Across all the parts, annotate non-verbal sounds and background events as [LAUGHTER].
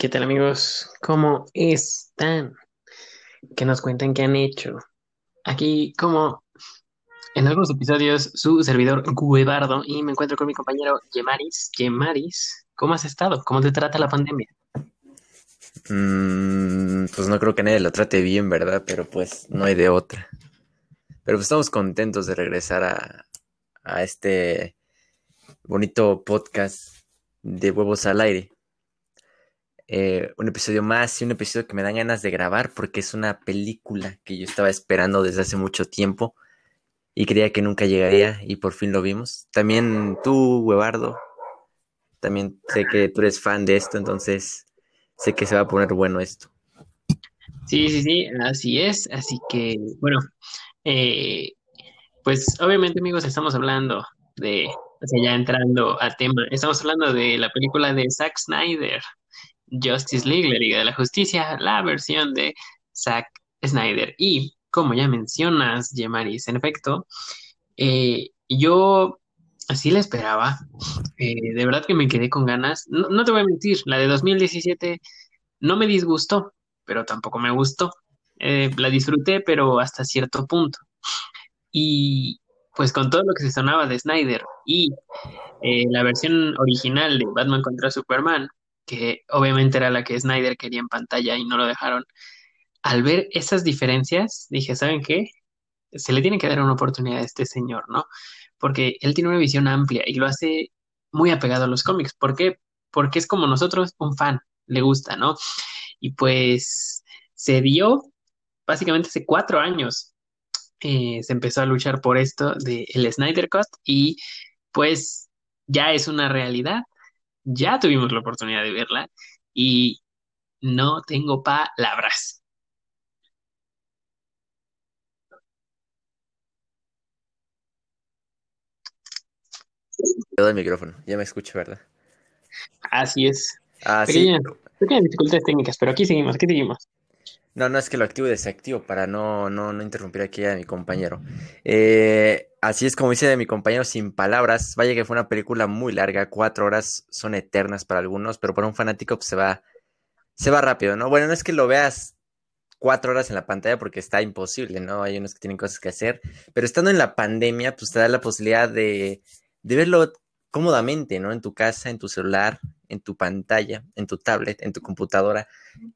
¿Qué tal amigos? ¿Cómo están? ¿Qué nos cuentan que han hecho? Aquí, como en algunos episodios, su servidor Guevardo y me encuentro con mi compañero Yemaris. Yemaris, ¿cómo has estado? ¿Cómo te trata la pandemia? Mm, pues no creo que nadie lo trate bien, ¿verdad? Pero pues no hay de otra. Pero pues estamos contentos de regresar a, a este bonito podcast de huevos al aire. Eh, un episodio más y un episodio que me dan ganas de grabar porque es una película que yo estaba esperando desde hace mucho tiempo y creía que nunca llegaría y por fin lo vimos. También tú, Huevardo, también sé que tú eres fan de esto, entonces sé que se va a poner bueno esto. Sí, sí, sí, así es. Así que, bueno, eh, pues obviamente amigos estamos hablando de, o sea, ya entrando a tema, estamos hablando de la película de Zack Snyder, Justice League, la Liga de la Justicia, la versión de Zack Snyder. Y como ya mencionas, Yemaris, en efecto, eh, yo así la esperaba. Eh, de verdad que me quedé con ganas. No, no, te voy a mentir, la de 2017 no me disgustó, pero tampoco me gustó. Eh, la disfruté, pero hasta cierto punto. Y pues con todo lo que se sonaba de Snyder y la versión original de Batman contra Superman, que obviamente era la que Snyder quería en pantalla y no lo dejaron. Al ver esas diferencias, dije, ¿saben qué? Se le tiene que dar una oportunidad a este señor, ¿no? Porque él tiene una visión amplia y lo hace muy apegado a los cómics. ¿Por qué? Porque es como nosotros, un fan, le gusta, ¿no? Y pues se dio básicamente hace cuatro años. Eh, se empezó a luchar por esto del el Snyder Cut y pues ya es una realidad ya tuvimos la oportunidad de verla y no tengo palabras. El micrófono, ya me escucho, ¿verdad? Así es. Ah, pequeñas, pequeñas dificultades técnicas, pero aquí seguimos, aquí seguimos. No, no es que lo activo y desactivo para no, no, no interrumpir aquí a mi compañero. Eh, así es como dice de mi compañero, sin palabras. Vaya que fue una película muy larga, cuatro horas son eternas para algunos, pero para un fanático pues, se va, se va rápido, ¿no? Bueno, no es que lo veas cuatro horas en la pantalla porque está imposible, ¿no? Hay unos que tienen cosas que hacer, pero estando en la pandemia, pues te da la posibilidad de, de verlo cómodamente, ¿no? En tu casa, en tu celular, en tu pantalla, en tu tablet, en tu computadora.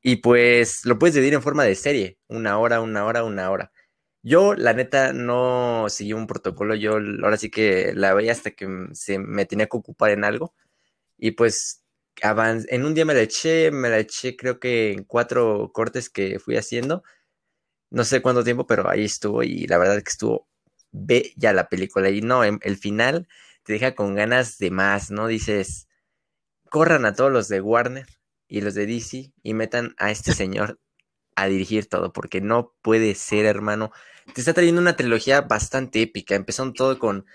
Y pues lo puedes dividir en forma de serie, una hora, una hora, una hora. Yo, la neta, no seguí un protocolo. Yo ahora sí que la veía hasta que se me tenía que ocupar en algo. Y pues en un día me la eché, me la eché creo que en cuatro cortes que fui haciendo. No sé cuánto tiempo, pero ahí estuvo y la verdad es que estuvo bella la película. Y no, el final te deja con ganas de más, ¿no? Dices, corran a todos los de Warner y los de DC y metan a este [LAUGHS] señor a dirigir todo, porque no puede ser, hermano. Te está trayendo una trilogía bastante épica, empezando todo con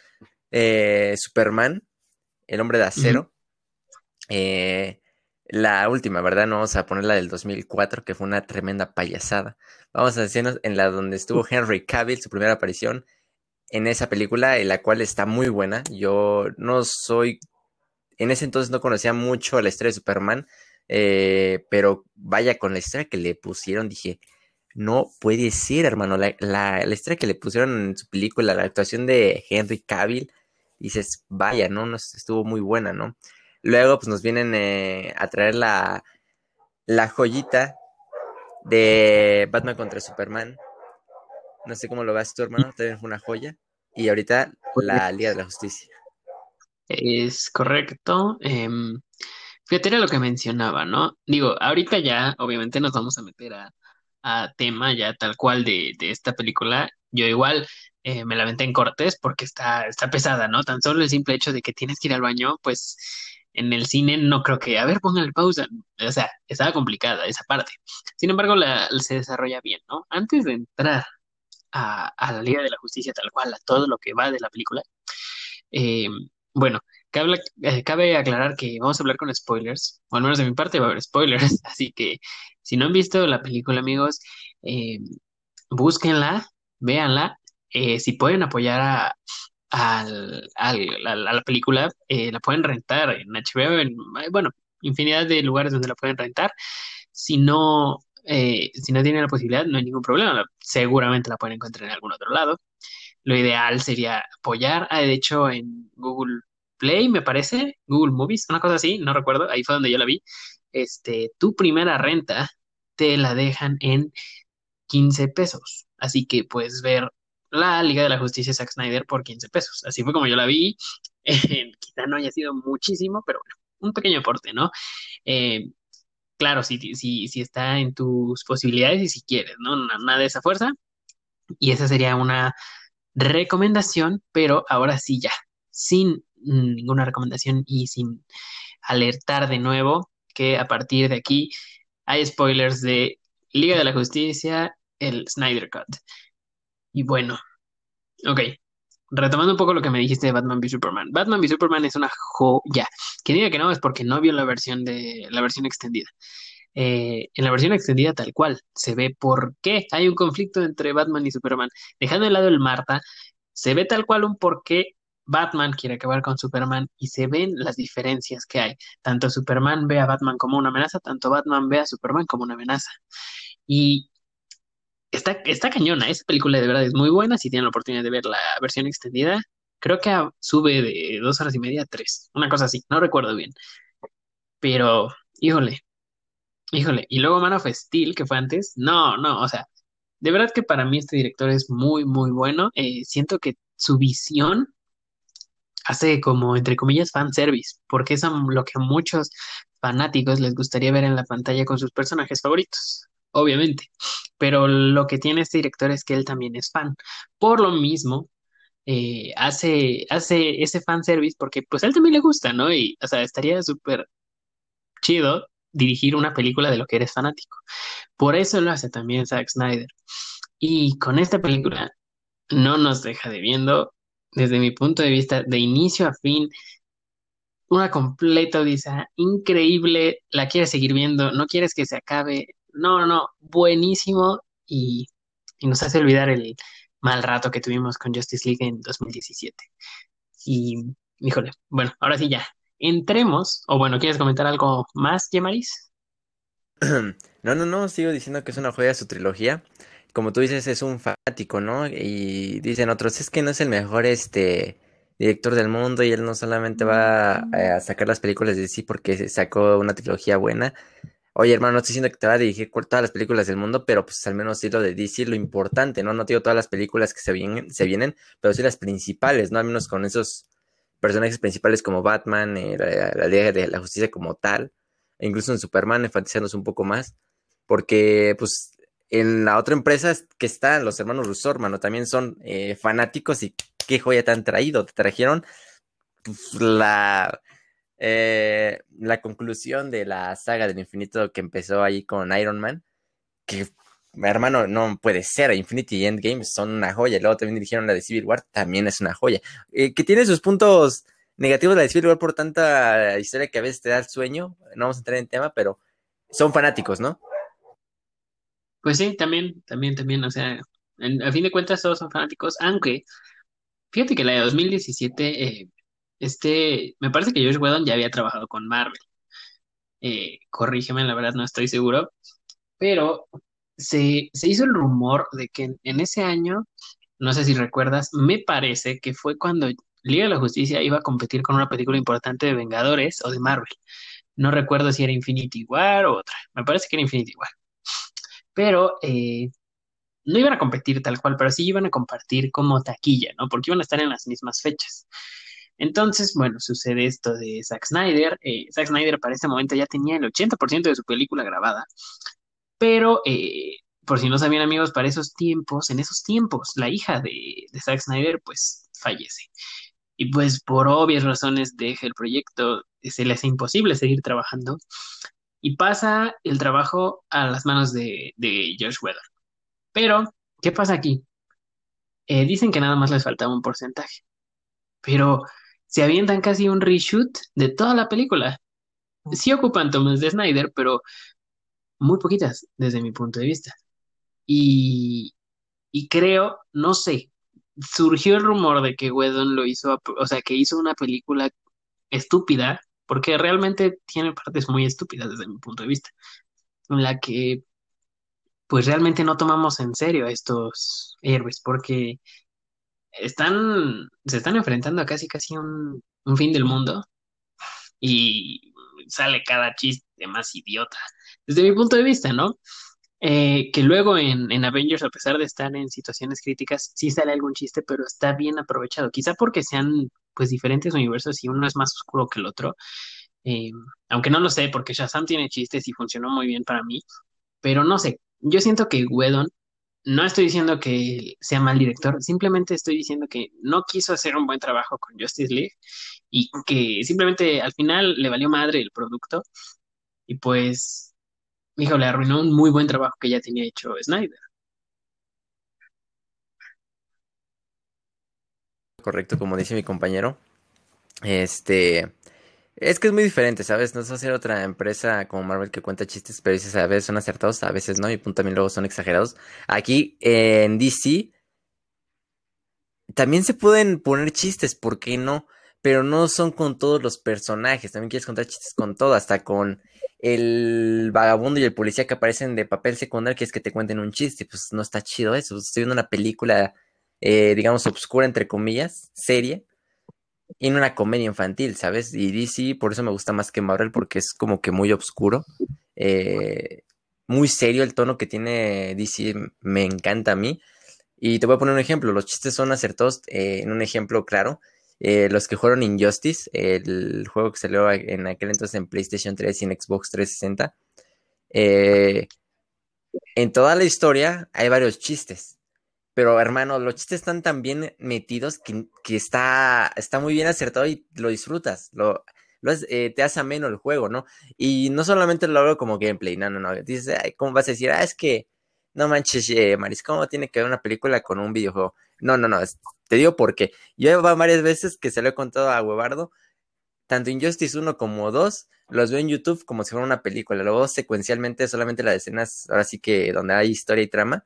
eh, Superman, el hombre de acero. eh, la última, ¿verdad? No vamos a poner la del 2004, que fue una tremenda payasada. Vamos a decirnos en la donde estuvo Henry Cavill, su primera aparición en esa película, en la cual está muy buena. Yo no soy en ese entonces no conocía mucho la historia de Superman, eh, pero vaya con la historia que le pusieron, dije, no puede ser, hermano, la, la, historia que le pusieron en su película, la actuación de Henry Cavill, dices, vaya, ¿no? Nos, estuvo muy buena, ¿no? Luego, pues nos vienen eh, a traer la, la joyita de Batman contra Superman. No sé cómo lo ves tú, hermano, también fue una joya. Y ahorita la Liga de la Justicia. Es correcto. Eh, fíjate era lo que mencionaba, ¿no? Digo, ahorita ya, obviamente, nos vamos a meter a, a tema ya tal cual de, de esta película. Yo igual eh, me la en cortes porque está, está pesada, ¿no? Tan solo el simple hecho de que tienes que ir al baño, pues en el cine no creo que, a ver, póngale pausa. O sea, estaba complicada esa parte. Sin embargo, la, se desarrolla bien, ¿no? Antes de entrar a, a, la Liga de la Justicia tal cual, a todo lo que va de la película, eh, bueno, cabe, eh, cabe, aclarar que vamos a hablar con spoilers, o al menos de mi parte va a haber spoilers, [LAUGHS] así que si no han visto la película, amigos, eh, búsquenla, véanla, eh, si pueden apoyar a, la película, la pueden rentar en HBO, en, bueno, infinidad de lugares donde la pueden rentar. Si no, si no tienen la posibilidad, no hay ningún problema. Seguramente la pueden encontrar en algún otro lado. Lo ideal sería apoyar. Ah, de hecho, en Google Play, me parece, Google Movies, una cosa así, no recuerdo, ahí fue donde yo la vi. Este, tu primera renta te la dejan en 15 pesos. Así que puedes ver la Liga de la Justicia Zack Snyder por 15 pesos. Así fue como yo la vi. [LAUGHS] quizá no haya sido muchísimo, pero bueno, un pequeño aporte, ¿no? Eh, claro, si, si, si está en tus posibilidades y si quieres, ¿no? Nada de esa fuerza. Y esa sería una recomendación, pero ahora sí ya, sin ninguna recomendación y sin alertar de nuevo que a partir de aquí hay spoilers de Liga de la Justicia, el Snyder Cut. Y bueno, ok, retomando un poco lo que me dijiste de Batman v Superman. Batman v Superman es una joya. Que diga que no es porque no vio la versión de la versión extendida. Eh, en la versión extendida tal cual se ve por qué hay un conflicto entre Batman y Superman. Dejando de lado el Marta, se ve tal cual un por qué Batman quiere acabar con Superman y se ven las diferencias que hay. Tanto Superman ve a Batman como una amenaza, tanto Batman ve a Superman como una amenaza. Y está, está cañona, esa película de verdad es muy buena. Si tienen la oportunidad de ver la versión extendida, creo que sube de dos horas y media a tres, una cosa así, no recuerdo bien. Pero, híjole, híjole. Y luego Man of Steel, que fue antes, no, no, o sea, de verdad que para mí este director es muy, muy bueno. Eh, siento que su visión hace como, entre comillas, fanservice, porque es lo que a muchos fanáticos les gustaría ver en la pantalla con sus personajes favoritos, obviamente. Pero lo que tiene este director es que él también es fan. Por lo mismo, eh, hace, hace ese fanservice porque pues a él también le gusta, ¿no? Y, o sea, estaría súper chido dirigir una película de lo que eres fanático. Por eso lo hace también Zack Snyder. Y con esta película no nos deja debiendo desde mi punto de vista, de inicio a fin, una completa odisea increíble, la quieres seguir viendo, no quieres que se acabe, no, no, buenísimo y, nos hace olvidar el mal rato que tuvimos con Justice League en 2017. Y, híjole, bueno, ahora sí ya, entremos, o bueno, ¿quieres comentar algo más, Yemaris? [CLEARS THROAT] No, no, no, sigo diciendo que es una joya su trilogía como tú dices, es un fanático, ¿no? Y dicen otros, es que no es el mejor este director del mundo y él no solamente va a, sacar las películas de sí porque sacó una trilogía buena. Oye, hermano, no estoy diciendo que te va a dirigir todas las películas del mundo, pero pues al menos sí lo de DC, lo importante, ¿no? No digo todas las películas que se vienen, se vienen, pero sí las principales, ¿no? Al menos con esos personajes principales como Batman, eh, la, la Liga de la Justicia como tal, e incluso en Superman, enfatizándose un poco más, porque pues en la otra empresa que están los hermanos Russo, hermano, también son eh, fanáticos y qué joya te han traído. Te trajeron pues, la, eh, la conclusión de la saga del infinito que empezó ahí con Iron Man, que hermano, no puede ser. Infinity y Endgame son una joya. Luego también dirigieron la de Civil War, también es una joya. Eh, que tiene sus puntos negativos la de Civil War por tanta historia que a veces te da el sueño. No vamos a entrar en tema, pero son fanáticos, ¿no? Pues sí, también, también, también, o sea, a fin de cuentas todos son fanáticos, aunque fíjate que la de 2017, eh, este, me parece que Josh Whedon ya había trabajado con Marvel. Eh, corrígeme, la verdad no estoy seguro, pero se, se hizo el rumor de que en, ese año, no sé si recuerdas, me parece que fue cuando Liga de la Justicia iba a competir con una película importante de Vengadores o de Marvel. No recuerdo si era Infinity War o otra, me parece que era Infinity War pero eh, no iban a competir tal cual, pero sí iban a compartir como taquilla, ¿no? Porque iban a estar en las mismas fechas. Entonces, bueno, sucede esto de Zack Snyder. Eh, Zack Snyder para este momento ya tenía el 80% de su película grabada, pero eh, por si no sabían amigos, para esos tiempos, en esos tiempos, la hija de, de Zack Snyder pues fallece. Y pues por obvias razones deja el proyecto, se le hace imposible seguir trabajando y pasa el trabajo a las manos de, de Josh Whedon. Pero, ¿qué pasa aquí? Eh, dicen que nada más les faltaba un porcentaje, pero se avientan casi un reshoot de toda la película. Sí ocupan tomas de Snyder, pero muy poquitas desde mi punto de vista. Y, y creo, no sé, surgió el rumor de que Whedon lo hizo, o sea, que hizo una película estúpida porque realmente tiene partes muy estúpidas desde mi punto de vista, en la que pues realmente no tomamos en serio a estos héroes, porque están, se están enfrentando a casi casi un, un fin del mundo y sale cada chiste más idiota, desde mi punto de vista, ¿no? Eh, que luego en, en, Avengers, a pesar de estar en situaciones críticas, sí sale algún chiste, pero está bien aprovechado. Quizá porque sean pues diferentes universos y uno es más oscuro que el otro. Eh, aunque no lo sé, porque Shazam tiene chistes y funcionó muy bien para mí. Pero no sé, yo siento que Whedon, no estoy diciendo que sea mal director, simplemente estoy diciendo que no quiso hacer un buen trabajo con Justice League y que simplemente al final le valió madre el producto. Y pues hijo, le arruinó un muy buen trabajo que ya tenía hecho Snyder. Correcto, como dice mi compañero. Este. Es que es muy diferente, ¿sabes? No es hacer otra empresa como Marvel que cuenta chistes, pero dices a veces son acertados, a veces no, y punto también luego son exagerados. Aquí en DC también se pueden poner chistes, ¿por qué no? Pero no son con todos los personajes, también quieres contar chistes con todo, hasta con el vagabundo y el policía que aparecen de papel secundario que es que te cuenten un chiste, pues no está chido eso. Estoy viendo una película, eh, digamos, obscura, entre comillas, seria, y en una comedia infantil, ¿sabes? Y DC, por eso me gusta más que Marvel, porque es como que muy oscuro, eh, muy serio el tono que tiene DC, me encanta a mí. Y te voy a poner un ejemplo, los chistes son acertados eh, en un ejemplo claro. Eh, los que jugaron Injustice, el juego que salió en aquel entonces en PlayStation 3 y en Xbox 360. Eh, en toda la historia hay varios chistes. Pero hermano, los chistes están tan bien metidos que, está, está muy bien acertado y lo disfrutas. Lo, eh, te hace ameno el juego, ¿no? Y no solamente lo hago como gameplay, no, no, no. Dices, ¿cómo vas a decir? Ah, es que no manches, Maris, ¿cómo tiene que ver una película con un videojuego? No, no, no, te digo porque yo varias veces que se lo he contado a Huevardo, tanto Injustice 1 como 2, los veo en YouTube como si fuera una película. Luego secuencialmente solamente las escenas, ahora sí que donde hay historia y trama,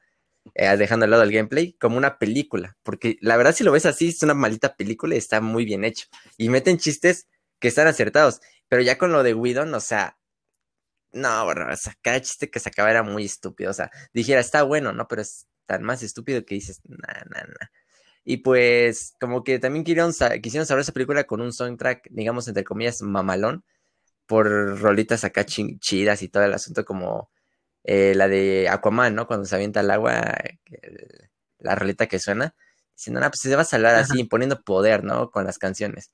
eh, dejando al lado el gameplay, como una película. Porque la verdad si lo ves así, es una maldita película y está muy bien hecho. Y meten chistes que están acertados. Pero ya con lo de Whedon, o sea, no, bueno, o sea, cada chiste que sacaba era muy estúpido. O sea, dijera, está bueno, ¿no? Pero es tan más estúpido que dices, nah, nah, nah. Y pues, como que también quisieron, quisieron saber esa película con un soundtrack, digamos, entre comillas, mamalón, por rolitas acá chidas y todo el asunto, como eh, la de Aquaman, ¿no? Cuando se avienta al agua, la rolita que suena, diciendo, no, pues se va a salvar así, imponiendo poder, ¿no? Con las canciones.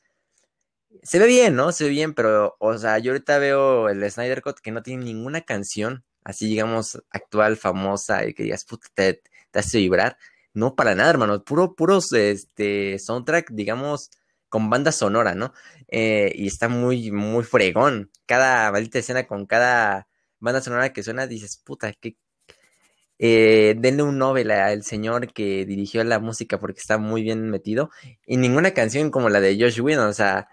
Se ve bien, ¿no? Se ve bien, pero, o sea, yo ahorita veo el Snyder Cut que no tiene ninguna canción, así, digamos, actual, famosa, y que digas, puta, te, hace vibrar no, para nada, hermano. Puro, puros este, soundtrack, digamos, con banda sonora, ¿no? Eh, y está muy, muy fregón. Cada maldita escena con cada banda sonora que suena, dices, puta, que. Eh, denle un Nobel al señor que dirigió la música porque está muy bien metido. Y ninguna canción como la de Josh Whedon, o sea,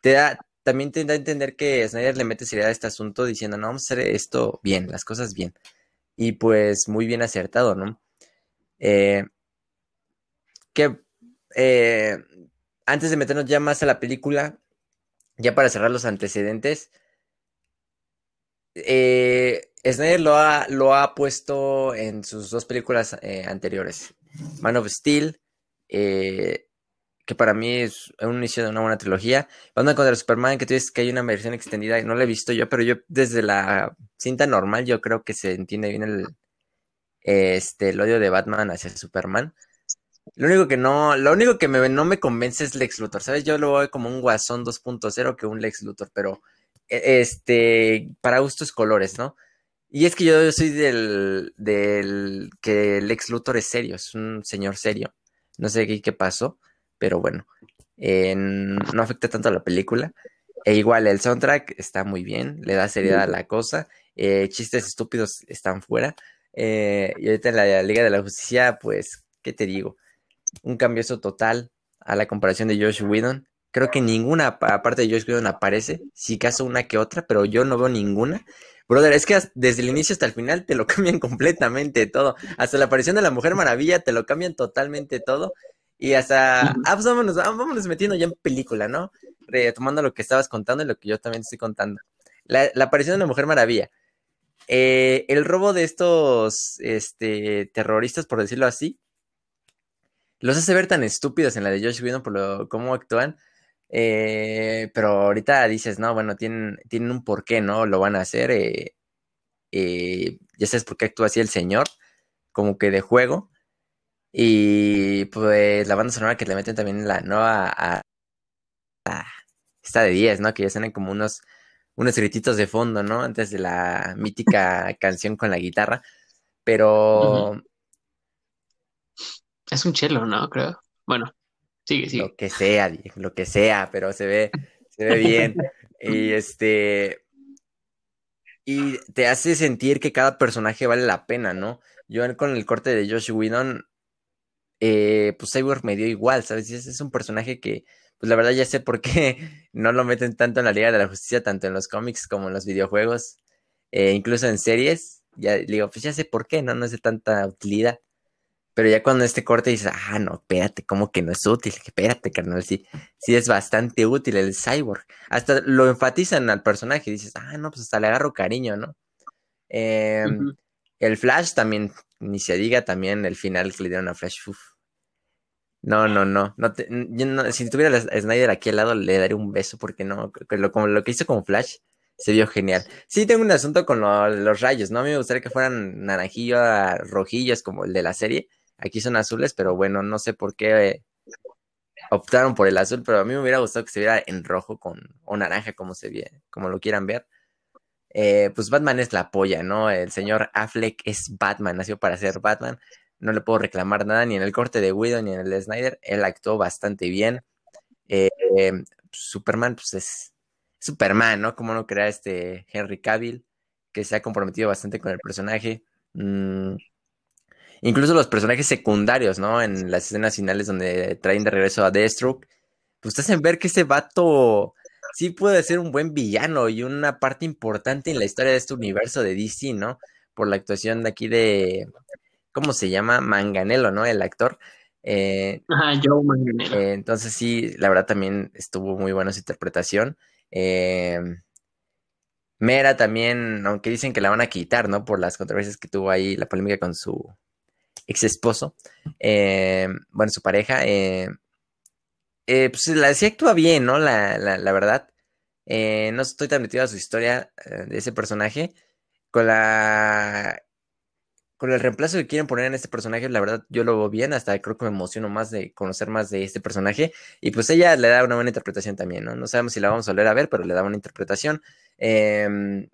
te da, también te da a entender que Snyder le mete seriedad a este asunto diciendo, no, vamos a hacer esto bien, las cosas bien. Y pues muy bien acertado, ¿no? Eh, que eh, antes de meternos ya más a la película, ya para cerrar los antecedentes, eh, Snyder lo ha, lo ha puesto en sus dos películas anteriores. Man of Steel, que para mí es un inicio de una buena trilogía. Batman contra Superman, que tú dices que hay una versión extendida, y no la he visto yo, pero yo desde la cinta normal yo creo que se entiende bien el, este, el odio de Batman hacia Superman. Lo único que no, lo único que me, no me convence es Lex Luthor, ¿sabes? Yo lo veo como un Guasón 2.0 que un Lex Luthor, pero e, este, para gustos colores, ¿no? Y es que yo, soy del, del que Lex Luthor es serio, es un señor serio. No sé qué, qué pasó, pero bueno, no afecta tanto a la película. E igual, el soundtrack está muy bien, le da seriedad a la cosa. Eh, chistes estúpidos están fuera. Eh, y ahorita en la Liga de la Justicia, pues, ¿qué te digo? Un cambio eso total a la comparación de Josh Whedon. Creo que ninguna aparte de Josh Whedon aparece, si caso una que otra, pero yo no veo ninguna. Brother, es que desde el inicio hasta el final te lo [LAUGHS] cambian completamente todo. Hasta la aparición de la Mujer Maravilla te lo cambian totalmente todo. Y hasta, ah, pues vámonos, vámonos metiendo ya en película, ¿no? retomando lo que estabas contando y lo que yo también estoy contando. La, aparición de una Mujer Maravilla. Eh, el robo de estos este, terroristas, por decirlo así, los hace ver tan estúpidos en la de Josh Whedon por lo, cómo actúan. Eh, pero ahorita dices, no, bueno, tienen, tienen un porqué, ¿no? Lo van a hacer. Eh, eh, ya sabes por qué actúa así el señor, como que de juego. Y pues la banda sonora que le meten también la nueva a, está de 10, ¿no? Que ya suenan como unos, unos grititos de fondo, ¿no? Antes de la mítica canción con la guitarra. Pero es un chelo, ¿no? Creo. Bueno, sigue, sigue. Lo que sea, lo que sea, pero se ve, se ve bien. y este. Y te hace sentir que cada personaje vale la pena, ¿no? Yo con el corte de Josh Whedon, eh, pues Cyborg me dio igual, ¿sabes? es un personaje que, pues la verdad ya sé por qué [LAUGHS] no lo meten tanto en la Liga de la Justicia, tanto en los cómics como en los videojuegos, eh, incluso en series. Ya digo, pues ya sé por qué, ¿no? No es de tanta utilidad. Pero ya cuando este corte dices, ah, no, espérate, ¿cómo que no es útil? Espérate, carnal, sí, sí es bastante útil el cyborg. Hasta lo enfatizan al personaje, dices, ah, no, pues hasta le agarro cariño, ¿no? Em, el Flash también, ni se diga también el final que le dieron a Flash. No, no, no. no, si tuviera a Snyder aquí al lado, le daría un beso porque no, lo, lo que hizo con Flash se vio genial. Sí, tengo un asunto con los rayos, ¿no? A mí me gustaría que fueran naranjillo, rojillos como el de la serie Aquí son azules, pero bueno, no sé por qué optaron por el azul, pero a mí me hubiera gustado que se viera en rojo con, o naranja, como se ve, como lo quieran ver. Eh, pues Batman es la polla, ¿no? El señor Affleck es Batman, nació para ser Batman. No le puedo reclamar nada ni en el corte de Widow ni en el de Snyder. Él actuó bastante bien. Eh, Superman, pues es Superman, ¿no? Como no crea este Henry Cavill, que se ha comprometido bastante con el personaje. Mm, Incluso los personajes secundarios, ¿no? En las escenas finales donde traen de regreso a Deathstroke, pues te hacen ver que ese vato sí puede ser un buen villano y una parte importante en la historia de este universo de DC, ¿no? Por la actuación de aquí de, ¿cómo se llama? Manganelo, ¿no? El actor. Eh, Ajá, Joe Manganello. Eh, entonces sí, la verdad también estuvo muy buena su interpretación. Eh, Mera también, aunque dicen que la van a quitar, ¿no? Por las controversias que tuvo ahí, la polémica con su ex esposo, eh, bueno, su pareja, eh, eh, pues la sí actúa bien, ¿no? La, la, verdad. No estoy tan metido a su historia de ese personaje. Con la. Con el reemplazo que quieren poner en este personaje, la verdad yo lo veo bien, hasta creo que me emociono más de conocer más de este personaje. Y pues ella le da una buena interpretación también, ¿no? No sabemos si la vamos a volver a ver, pero le da una interpretación. Eh,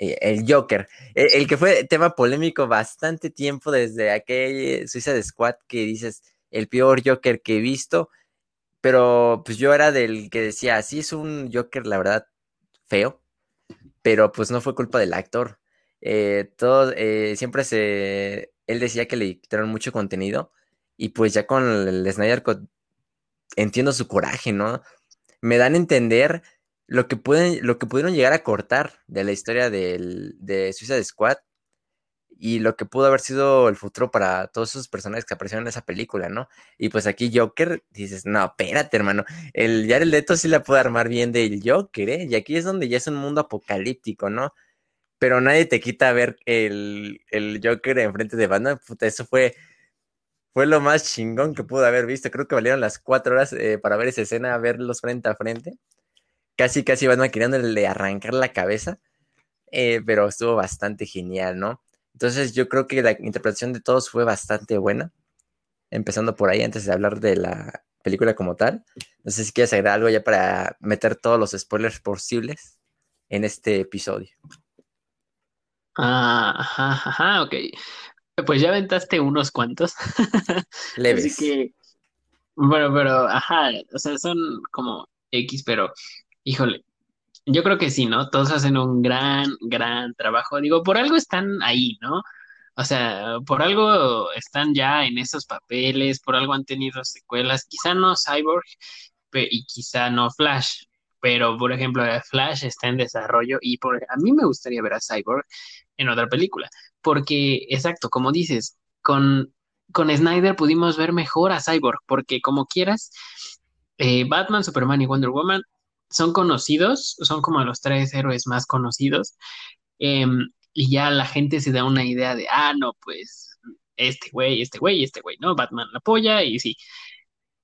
eh, el Joker, e, el, que fue tema polémico bastante tiempo desde aquel Suiza de Squad que dices el peor Joker que he visto, pero pues yo era del que decía, sí es un Joker la verdad feo, pero pues no fue culpa del actor. Eh, todo, eh, siempre se, él decía que le quitaron mucho contenido y pues ya con el Snyder entiendo su coraje, ¿no? Me dan a entender lo que, pueden, lo que pudieron llegar a cortar de la historia del, de Suicide Squad y lo que pudo haber sido el futuro para todos esos personajes que aparecieron en esa película, ¿no? Y pues aquí Joker, dices, no, espérate, hermano, el Jared Leto sí la puede armar bien del Joker, ¿eh? Y aquí es donde ya es un mundo apocalíptico, ¿no? Pero nadie te quita ver el, el Joker enfrente de Batman, puta, eso fue, fue lo más chingón que pudo haber visto, creo que valieron las cuatro horas eh, para ver esa escena, verlos frente a frente casi, casi van queriéndole arrancar la cabeza, eh, pero estuvo bastante genial, ¿no? Entonces yo creo que la interpretación de todos fue bastante buena, empezando por ahí antes de hablar de la película como tal. No sé si quieres agregar algo ya para meter todos los spoilers posibles en este episodio. Ah, ajá, ajá, ok. Pues ya aventaste unos cuantos. [LAUGHS] Leves. que, bueno, pero, ajá, o sea, son como X, pero Híjole, yo creo que sí, ¿no? Todos hacen un gran, gran trabajo. Digo, por algo están ahí, ¿no? O sea, por algo están ya en esos papeles, por algo han tenido secuelas, quizá no Cyborg y quizá no Flash, pero por ejemplo, Flash está en desarrollo y por, a mí me gustaría ver a Cyborg en otra película, porque, exacto, como dices, con, con Snyder pudimos ver mejor a Cyborg, porque como quieras, eh, Batman, Superman y Wonder Woman son conocidos, son como los tres héroes más conocidos, em, y ya la gente se da una idea de, ah, no, pues este güey, este güey, este güey, ¿no? Batman la apoya y sí.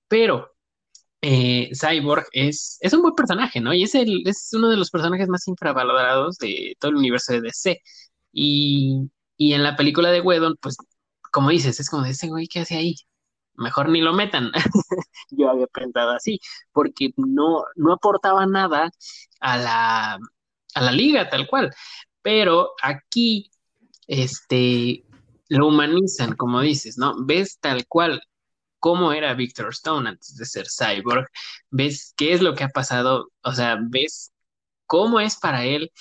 Pero eh, Cyborg es, es un buen personaje, ¿no? Y es, el, es uno de los personajes más infravalorados de todo el universo de DC. Y, y en la película de Wedon, pues, como dices, es como de ese güey, ¿qué hace ahí? Mejor ni lo metan. [LAUGHS] Yo había pensado así, porque no, no aportaba nada a la, a la liga, tal cual. Pero aquí, este, lo humanizan, como dices, ¿no? Ves tal cual cómo era Victor Stone antes de ser cyborg, ves qué es lo que ha pasado, o sea, ves cómo es para él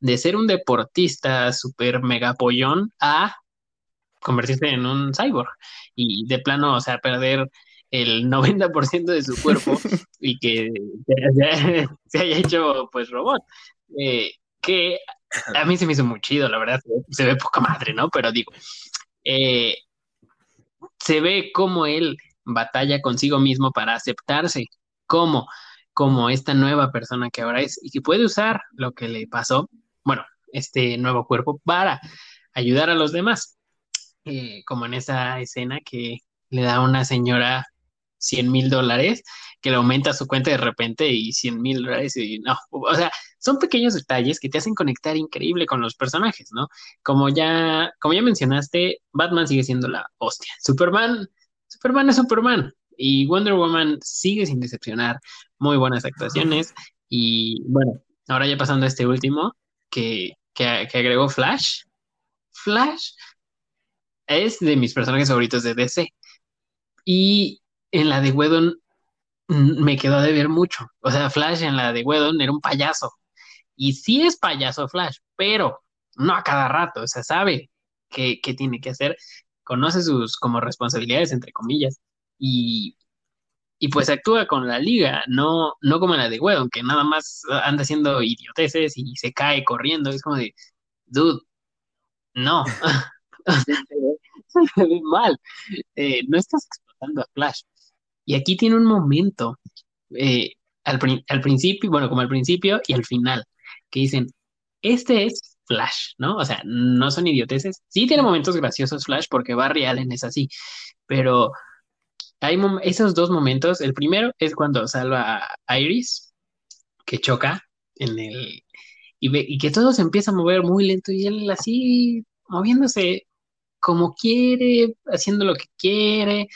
de ser un deportista súper mega pollón a convertirse en un cyborg y de plano, o sea, perder el 90% de su cuerpo [LAUGHS] y que [LAUGHS] se haya, hecho pues robot. Eh, que a mí se me hizo muy chido, la verdad, se ve poca madre, ¿no? Pero digo, eh, se ve como él batalla consigo mismo para aceptarse como, como esta nueva persona que ahora es y que puede usar lo que le pasó, bueno, este nuevo cuerpo para ayudar a los demás. Eh, como en esa escena que le da una señora 100 mil dólares, que le aumenta su cuenta de repente y 100 mil dólares y no, o sea, son pequeños detalles que te hacen conectar increíble con los personajes, ¿no? Como ya, como ya mencionaste, Batman sigue siendo la hostia. Superman, Superman es Superman y Wonder Woman sigue sin decepcionar, muy buenas actuaciones y bueno, ahora ya pasando a este último que, que agregó Flash. Flash es de mis personajes favoritos de DC. Y en la de Wedon mm, me quedó de ver mucho. O sea, Flash en la de Wedon era un payaso. Y sí es payaso Flash, pero no a cada rato. O sea, sabe qué, tiene que hacer, conoce sus como responsabilidades, entre comillas. Y, y pues actúa con la liga, no, no como la de Wedon, que nada más anda haciendo idioteces y se cae corriendo. Es como de, dude, no. [LAUGHS] [LAUGHS] mal. Eh, no estás explotando a Flash. Y aquí tiene un momento, eh, al, principio, bueno, como al principio y al final, que dicen, este es Flash, ¿no? O sea, no son idioteces. Sí tiene momentos graciosos Flash porque Barry Allen es así, pero hay esos dos momentos. El primero es cuando salva a Iris, que choca en el... Y, ve, y que todo se empieza a mover muy lento y él así moviéndose como quiere, haciendo lo que quiere,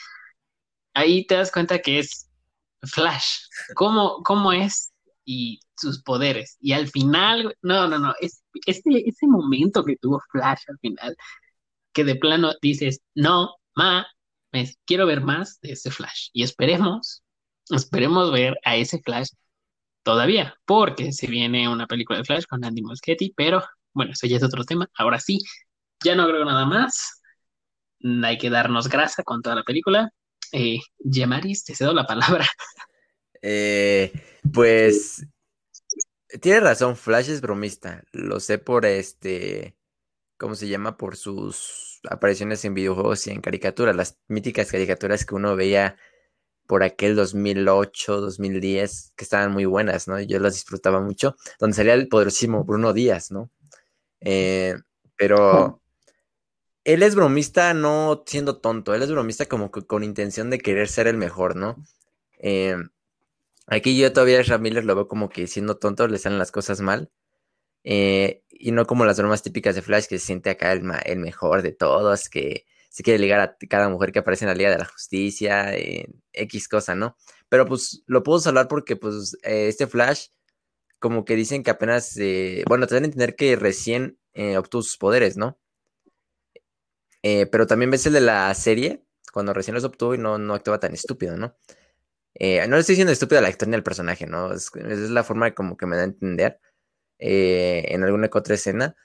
ahí te das cuenta que es Flash, cómo, cómo es y sus poderes. Y al final, no, no, no, es, ese, ese momento que tuvo Flash al final, que de plano dices, no, ma, me, quiero ver más de ese Flash. Y esperemos, esperemos ver a ese Flash todavía, porque se viene una película de Flash con Andy Muschietti, pero bueno, eso ya es otro tema. Ahora sí, ya no agrego nada más. Hay que darnos grasa con toda la película. Eh, Yamaris, te cedo la palabra. [LAUGHS] Eh, pues tiene razón, Flash es bromista. Lo sé por este, ¿cómo se llama? Por sus apariciones en videojuegos y en caricaturas, las míticas caricaturas que uno veía por aquel 2008, 2010, que estaban muy buenas, ¿no? Yo las disfrutaba mucho, donde salía el poderosísimo Bruno Díaz, ¿no? Eh, pero él es bromista no siendo tonto, él es bromista como que con intención de querer ser el mejor, ¿no? Eh, aquí yo todavía a Ramírez lo veo como que siendo tonto le salen las cosas mal. Eh, y no como las bromas típicas de Flash que se siente acá el, mejor de todos, que se quiere ligar a cada mujer que aparece en la Liga de la Justicia, X cosa, ¿no? Pero pues lo puedo salvar porque pues eh, este Flash, como que dicen que apenas, bueno, te a entender que recién obtuvo sus poderes, ¿no? Eh, pero también ves el de la serie, cuando recién los obtuvo y no, no actuaba tan estúpido, ¿no? Eh, no le estoy diciendo estúpido al actor ni al personaje, ¿no? Es, es la forma como que me da a entender eh, en alguna que otra escena.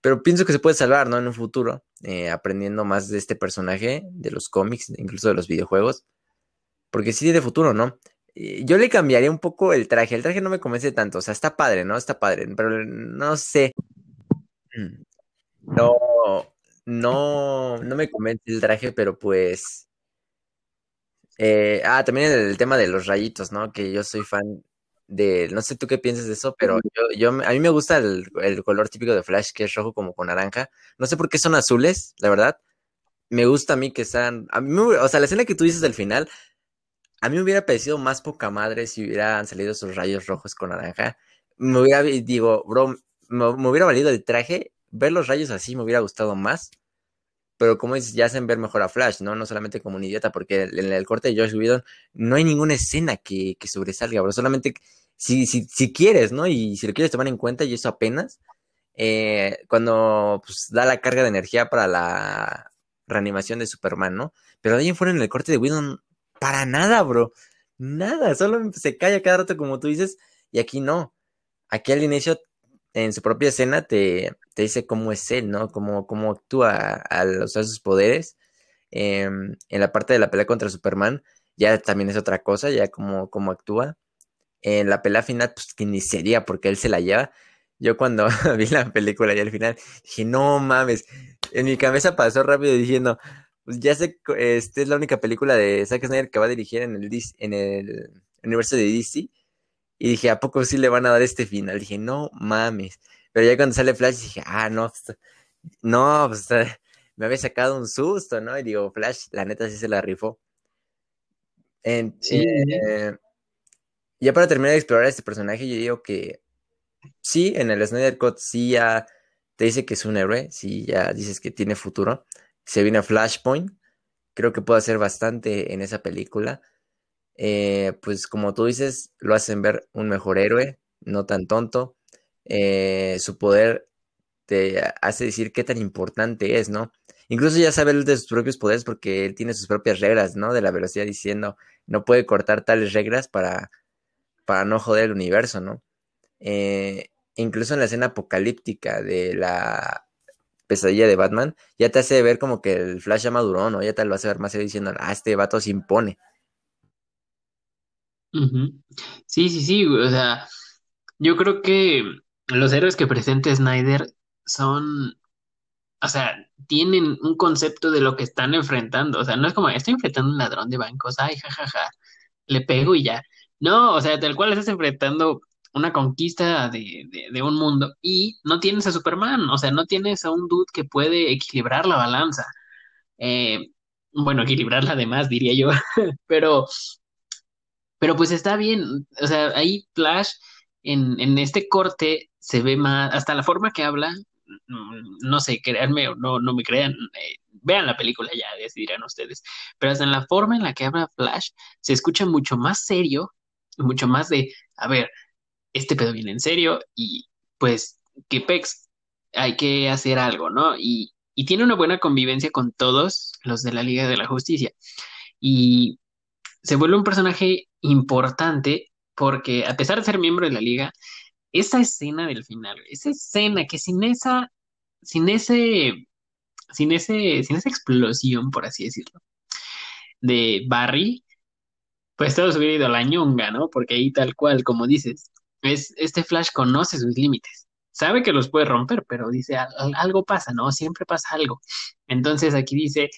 Pero pienso que se puede salvar, ¿no? En un futuro, aprendiendo más de este personaje, de los cómics, incluso de los videojuegos. Porque sí de futuro, ¿no? yo le cambiaría un poco el traje. El traje no me convence tanto. O sea, está padre, ¿no? Está padre. Pero no sé. [CLEARS THROAT] No, no, no me convence el traje, pero pues. Eh, ah, también el, tema de los rayitos, ¿no? Que yo soy fan de, no sé tú qué piensas de eso, pero yo, yo a mí me gusta el, el, color típico de Flash, que es rojo como con naranja. No sé por qué son azules, la verdad. Me gusta a mí que sean, a mí o sea, la escena que tú dices del final, a mí me hubiera parecido más poca madre si hubieran salido esos rayos rojos con naranja. Me hubiera, digo, bro, me, me hubiera valido el traje, ver los rayos así me hubiera gustado más pero como dices, ya hacen ver mejor a Flash, ¿no? No solamente como un idiota, porque en el corte de Josh Whedon no hay ninguna escena que, que sobresalga, pero solamente si, si, si, quieres, ¿no? Y si lo quieres tomar en cuenta, y eso apenas, eh, cuando pues, da la carga de energía para la reanimación de Superman, ¿no? Pero ahí en fuera en el corte de Whedon, para nada, bro. Nada, solo se calla cada rato como tú dices, y aquí no. Aquí al inicio en su propia escena te, te dice cómo es él, ¿no? Cómo, cómo actúa al usar sus poderes. Em, en la parte de la pelea contra Superman, ya también es otra cosa, ya cómo, cómo actúa. En la pelea final, pues que ni sería porque él se la lleva. Yo cuando [LAUGHS] vi la película y al final dije, no mames, en mi cabeza pasó rápido diciendo, pues ya sé, esta es la única película de Zack Snyder que va a dirigir en el, en el universo de DC y dije, ¿a poco sí le van a dar este final? Dije, no mames. Pero ya cuando sale Flash dije, ah, no, pues, no, pues [LAUGHS] me había sacado un susto, ¿no? Y digo, Flash, la neta sí se la rifó. sí. Eh, ya para terminar de explorar este personaje, yo digo que sí, en el Snyder Cut sí ya te dice que es un héroe, sí ya dices que tiene futuro. Se viene a Flashpoint, creo que puede hacer bastante en esa película. Eh, pues como tú dices, lo hacen ver un mejor héroe, no tan tonto. Eh, su poder te hace decir qué tan importante es, ¿no? Incluso ya sabe de sus propios poderes porque él tiene sus propias reglas, ¿no? De la velocidad diciendo, no puede cortar tales reglas para, para no joder el universo, ¿no? Eh, incluso en la escena apocalíptica de la pesadilla de Batman, ya te hace ver como que el Flash ya maduró, ¿no? Ya te lo hace ver más serio diciendo, ah, este vato se impone. Sí, sí, sí, o sea, yo creo que los héroes que presenta Snyder son, o sea, tienen un concepto de lo que están enfrentando, o sea, no es como, estoy enfrentando a un ladrón de bancos, ay, jajaja, le pego y ya. No, o sea, tal cual estás enfrentando una conquista de, de, un mundo y no tienes a Superman, o sea, no tienes a un dude que puede equilibrar la balanza. Eh, bueno, equilibrarla además, diría yo, [LAUGHS] pero pero pues está bien, o sea, ahí Flash en, en este corte se ve más, hasta la forma que habla, mm, no sé, créanme o no, no me crean, eh, vean la película ya, decidirán ustedes, pero hasta en la forma en la que habla Flash se escucha mucho más serio, mucho más de, a ver, este pedo viene en serio y pues que Pex hay que hacer algo, ¿no? Y, y tiene una buena convivencia con todos los de la Liga de la Justicia. Y se vuelve un personaje importante porque a pesar de ser miembro de la liga, esa escena del final, esa escena que sin esa, sin ese, sin ese, sin esa explosión, por así decirlo, de Barry, pues todos hubiera ido a la ñonga, ¿no? Porque ahí tal cual, como dices, es, este Flash conoce sus límites. Sabe que los puede romper, pero dice, algo pasa, ¿no? Siempre pasa algo. Entonces aquí dice,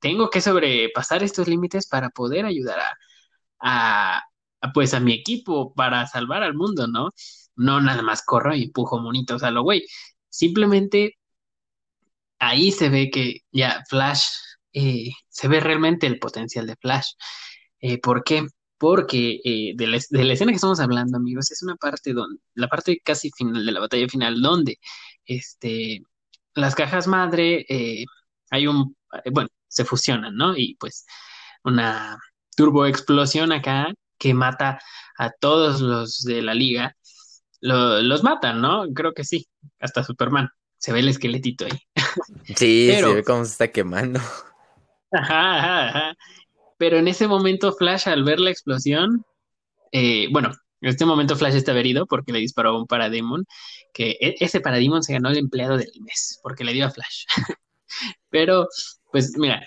tengo que sobrepasar estos límites para poder ayudar a, pues a mi equipo para salvar al mundo, ¿no? No nada más corro y empujo monitos a lo güey. Simplemente ahí se ve que ya Flash, eh, se ve realmente el potencial de Flash. Eh, ¿Por qué? Porque eh, de, la, escena que estamos hablando, amigos, es una parte donde, la parte casi final de la batalla final, donde este, las cajas madre, hay un, bueno, se fusionan, ¿no? Y pues una turbo explosión acá que mata a todos los de la liga. los matan, ¿no? Creo que sí, hasta Superman. Se ve el esqueletito ahí. Sí, se ve cómo se está quemando. Ajá, ajá, ajá. Pero en ese momento Flash, al ver la explosión, eh, bueno, en este momento Flash está herido porque le disparó a un Parademon, que e, ese Parademon se ganó el empleado del mes, porque le dio a Flash. [LAUGHS] Pero pues mira,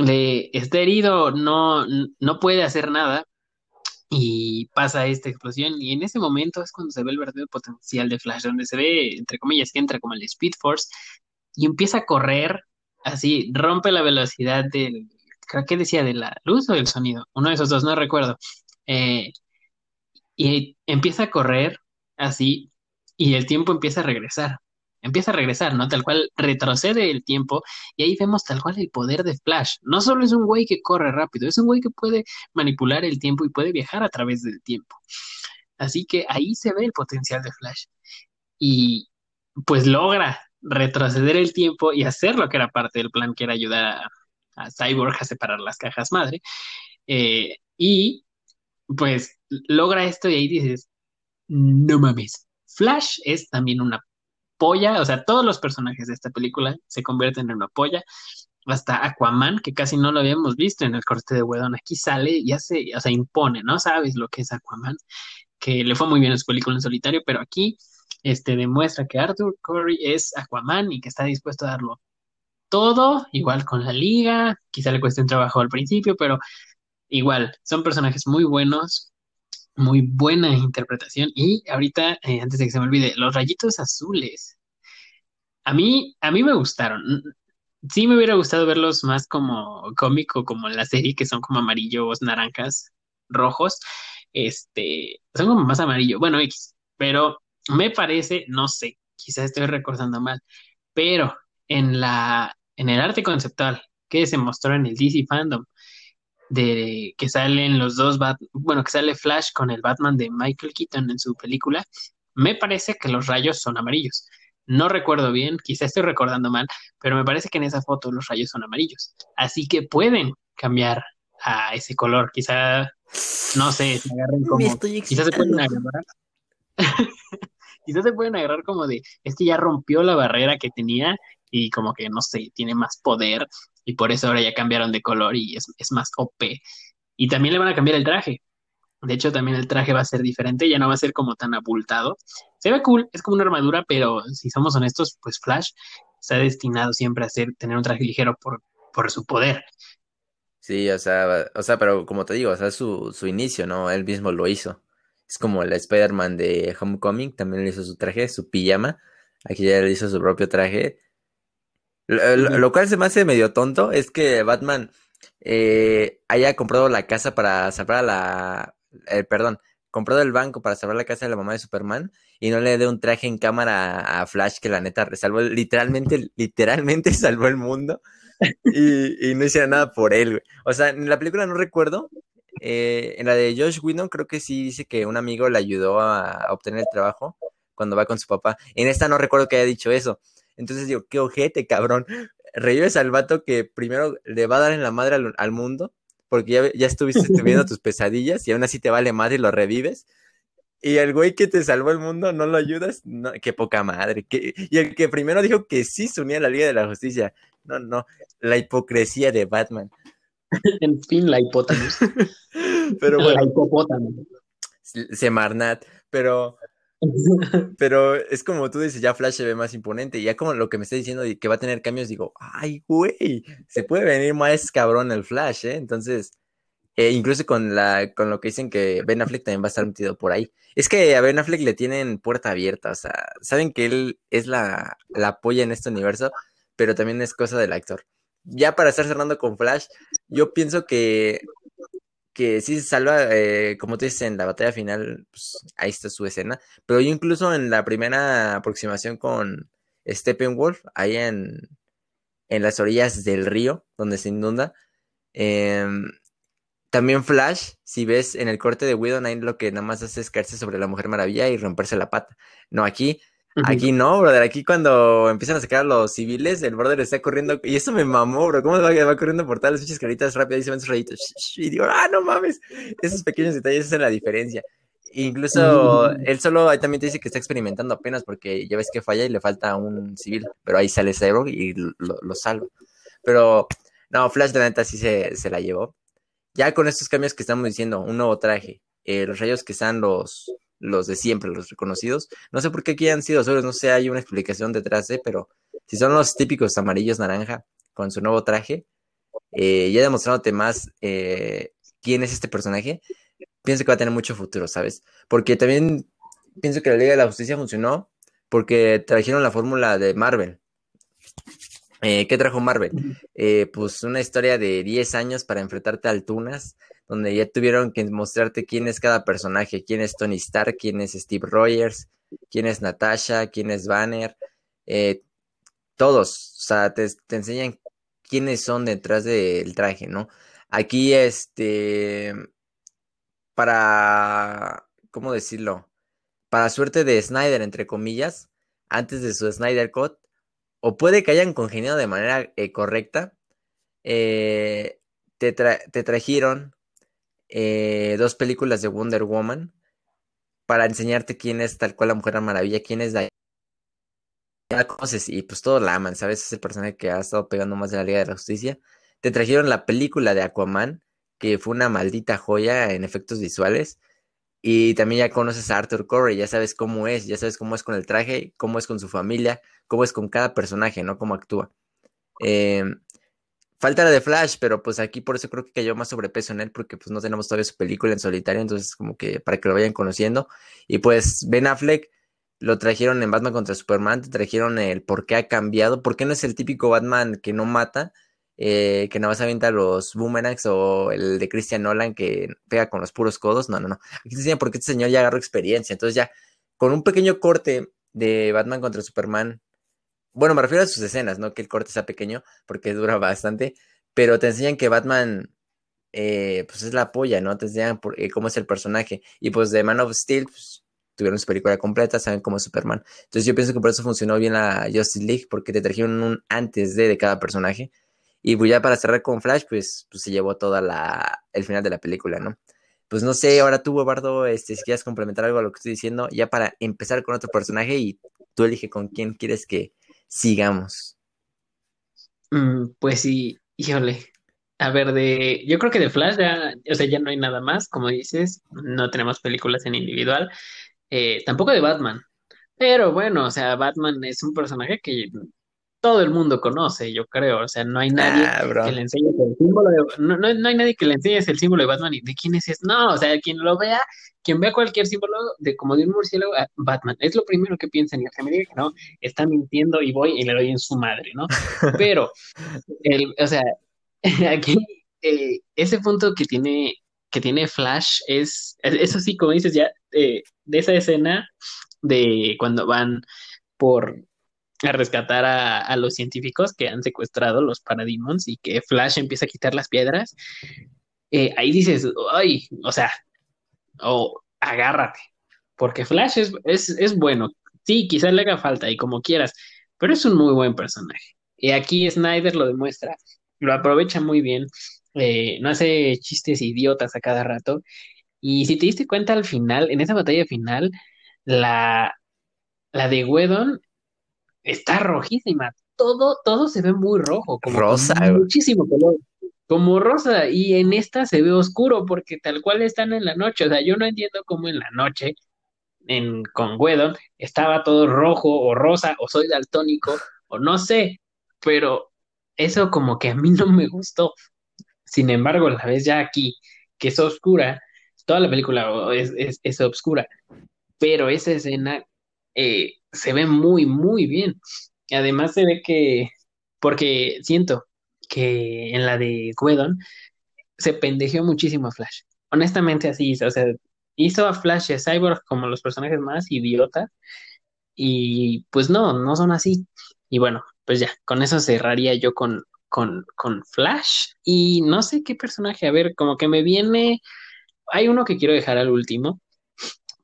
le está herido, no, no puede hacer nada y pasa esta explosión y en ese momento es cuando se ve el verdadero potencial de Flash, donde se ve, entre comillas, que entra como el Speed Force y empieza a correr así, rompe la velocidad del, creo que decía de la luz o del sonido, uno de esos dos, no recuerdo. Eh, y empieza a correr así y el tiempo empieza a regresar. Empieza a regresar, ¿no? Tal cual retrocede el tiempo y ahí vemos tal cual el poder de Flash. No solo es un güey que corre rápido, es un güey que puede manipular el tiempo y puede viajar a través del tiempo. Así que ahí se ve el potencial de Flash. Y pues logra retroceder el tiempo y hacer lo que era parte del plan, que era ayudar a, Cyborg a separar las cajas madre. Eh, y pues logra esto y ahí dices, no mames, Flash es también una polla, o sea, todos los personajes de esta película se convierten en una polla, hasta Aquaman, que casi no lo habíamos visto en el corte de Wedon, aquí sale y hace, o sea, impone, ¿no? Sabes lo que es Aquaman, que le fue muy bien en su película en solitario, pero aquí este, demuestra que Arthur Curry es Aquaman y que está dispuesto a darlo todo, igual con la liga, quizá le cueste un trabajo al principio, pero igual, son personajes muy buenos, muy buena interpretación. Y ahorita, eh, antes de que se me olvide, los rayitos azules. A mí, a mí me gustaron. Sí me hubiera gustado verlos más como cómico, como en la serie, que son como amarillos, naranjas, rojos. Este, son como más amarillo. Bueno, X. Pero me parece, no sé, quizás estoy recordando mal, pero en la, en el arte conceptual que se mostró en el DC Fandom, de que salen los dos, bueno, que sale Flash con el Batman de Michael Keaton en su película, me parece que los rayos son amarillos. No recuerdo bien, quizá estoy recordando mal, pero me parece que en esa foto los rayos son amarillos. Así que pueden cambiar a ese color. Quizá, no sé, se agarren como. Quizás se pueden agarrar. [LAUGHS] quizás se pueden agarrar como de, este ya rompió la barrera que tenía y como que, no sé, tiene más poder y por eso ahora ya cambiaron de color y es, es más OP. Y también le van a cambiar el traje. De hecho, también el traje va a ser diferente, ya no va a ser como tan abultado. Se ve cool, es como una armadura, pero si somos honestos, pues Flash está destinado siempre a ser, tener un traje ligero por, por su poder. Sí, o sea, o sea, pero como te digo, o sea, su, su inicio, ¿no? Él mismo lo hizo. Es como el Spider-Man de Homecoming, también le hizo su traje, su pijama. Aquí ya le hizo su propio traje. Lo, cual se me hace medio tonto es que Batman eh, haya comprado la casa para salvar a la. Eh, perdón, comprado el banco para salvar la casa de la mamá de Superman y no le dé un traje en cámara a Flash que la neta salvó, literalmente, [LAUGHS] literalmente salvó el mundo y, no hiciera nada por él, O sea, en la película no recuerdo. Eh, en la de Josh Whedon creo que sí dice que un amigo le ayudó a obtener el trabajo cuando va con su papá. En esta no recuerdo que haya dicho eso. Entonces digo, qué ojete, cabrón. Revives al vato que primero le va a dar en la madre al, mundo, porque ya, ya estuviste [LAUGHS] viendo tus pesadillas y aún así te vale madre y lo revives. Y el güey que te salvó el mundo no lo ayudas, no, qué poca madre. y el que primero dijo que sí se unía a la Liga de la Justicia. No, no, la hipocresía de Batman. [LAUGHS] en fin, la hipótesis. [LAUGHS] pero bueno. La hipopótamo. Semarnat, pero [LAUGHS] pero es como tú dices, ya Flash se ve más imponente. ya como lo que me está diciendo que va a tener cambios, digo, ay, güey, se puede venir más cabrón el Flash, ¿eh? Entonces, eh, incluso con, la, con lo que dicen que Ben Affleck también va a estar metido por ahí. Es que a Ben Affleck le tienen puerta abierta, o sea, saben que él es la, la polla en este universo, pero también es cosa del actor. Ya para estar cerrando con Flash, yo pienso que que sí se salva, eh, como tú dices, en la batalla final, pues, ahí está su escena. Pero yo incluso en la primera aproximación con Steppenwolf, ahí en, en las orillas del río, donde se inunda, em, también Flash, si ves en el corte de Widow Nine, lo que nada más hace es caerse sobre la Mujer Maravilla y romperse la pata. No, aquí Aquí no, brother. Aquí cuando empiezan a sacar a los civiles, el brother está corriendo. Y eso me mamó, bro. ¿Cómo va, va corriendo por todas las fichas caritas rápido y se ven sus rayitos? Y digo, ah, no mames. Esos pequeños detalles hacen la diferencia. Incluso él solo ahí también te dice que está experimentando apenas porque ya ves que falla y le falta un civil. Pero ahí sale Cyborg y lo, salva. Pero no, Flash de neta sí se, se, la llevó. Ya con estos cambios que estamos diciendo, un nuevo traje, eh, los rayos que están los, los de siempre, los reconocidos. No sé por qué aquí han sido azules, no sé, hay una explicación detrás de, pero si son los típicos amarillos naranja con su nuevo traje, eh, ya demostrándote más eh, quién es este personaje, pienso que va a tener mucho futuro, ¿sabes? Porque también pienso que la Liga de la Justicia funcionó porque trajeron la fórmula de Marvel. Eh, ¿Qué trajo Marvel? pues una historia de 10 años para enfrentarte a Altunas, donde ya tuvieron que mostrarte quién es cada personaje, quién es Tony Stark, quién es Steve Rogers, quién es Natasha, quién es Banner, eh, todos, o sea, te, enseñan quiénes son detrás del traje, ¿no? Aquí, este, para, ¿cómo decirlo? Para suerte de Snyder, entre comillas, antes de su Snyder Cut, o puede que hayan congeniado de manera eh, correcta, eh, te, trajeron eh, dos películas de Wonder Woman para enseñarte quién es tal cual la Mujer Maravilla, quién es Diana. Y pues todos la aman, ¿sabes? Es el personaje que ha estado pegando más de la Liga de la Justicia. Te trajeron la película de Aquaman, que fue una maldita joya en efectos visuales. Y también ya conoces a Arthur Curry, ya sabes cómo es, ya sabes cómo es con el traje, cómo es con su familia, cómo es con cada personaje, ¿no? Cómo actúa. Eh, falta la de Flash, pero pues aquí por eso creo que cayó más sobrepeso en él, porque pues no tenemos todavía su película en solitario, entonces como que para que lo vayan conociendo. Y pues Ben Affleck lo trajeron en Batman contra Superman, te trajeron el por qué ha cambiado, por qué no es el típico Batman que no mata, eh, que nada más avienta los boomerangs o el de Christian Nolan que pega con los puros codos. No, no, no. Aquí te enseñan porque este señor ya agarró experiencia. Entonces ya, con un pequeño corte de Batman contra Superman, bueno, me refiero a sus escenas, no que el corte sea pequeño, porque dura bastante, pero te enseñan que Batman, eh, pues es la polla, ¿no? Te enseñan por, eh, cómo es el personaje. Y pues de Man of Steel, pues tuvieron su película completa, saben cómo es Superman. Entonces yo pienso que por eso funcionó bien la Justice League, porque te trajeron un antes de, de cada personaje. Y pues ya para cerrar con Flash, pues, pues se llevó toda la, el final de la película, ¿no? Pues no sé, ahora tú, Bardo, este, si quieres complementar algo a lo que estoy diciendo, ya para empezar con otro personaje y tú elige con quién quieres que sigamos. Mm, pues sí, híjole. A ver, de, yo creo que de Flash ya, o sea, ya no hay nada más, como dices, no tenemos películas en individual, eh, tampoco de Batman, pero bueno, o sea, Batman es un personaje que todo el mundo conoce, yo creo. O sea, no hay nadie Ah, que le enseñe el símbolo de, no, no, no hay nadie que le enseñes el símbolo de Batman y de quién es ese. No, o sea, quien lo vea, quien vea cualquier símbolo de como de un murciélago, ah, Batman, es lo primero que piensa en que me diga que no, está mintiendo y voy y le doy en su madre, ¿no? [LAUGHS] Pero, el, o sea, [LAUGHS] aquí eh, ese punto que tiene que tiene Flash es, eso sí, como dices ya, eh, de esa escena de cuando van por a rescatar a, a, los científicos que han secuestrado los Parademons y que Flash empieza a quitar las piedras, eh, ahí dices, ay, o sea, o agárrate, porque Flash es, es, es, bueno, sí, quizás le haga falta y como quieras, pero es un muy buen personaje. Y aquí Snyder lo demuestra, lo aprovecha muy bien, eh, no hace chistes idiotas a cada rato. Y si te diste cuenta al final, en esa batalla final, la, la de Wedon está rojísima. Todo, todo se ve muy rojo, como rosa, muchísimo color, como rosa. Y en esta se ve oscuro porque tal cual están en la noche. O sea, yo no entiendo cómo en la noche, en con Wedon, estaba todo rojo o rosa o soy daltónico o no sé, pero eso como que a mí no me gustó. Sin embargo, la vez ya aquí, que es oscura, toda la película es, es, es oscura, pero esa escena eh, se ve muy, muy bien. Además se ve que, porque siento que en la de Gwedon se pendejeó muchísimo a Flash. Honestamente así, o sea, hizo a Flash y a Cyborg como los personajes más idiotas y pues no, no son así. Y bueno, pues ya, con eso cerraría yo con, con, con Flash y no sé qué personaje, a ver, como que me viene, hay uno que quiero dejar al último,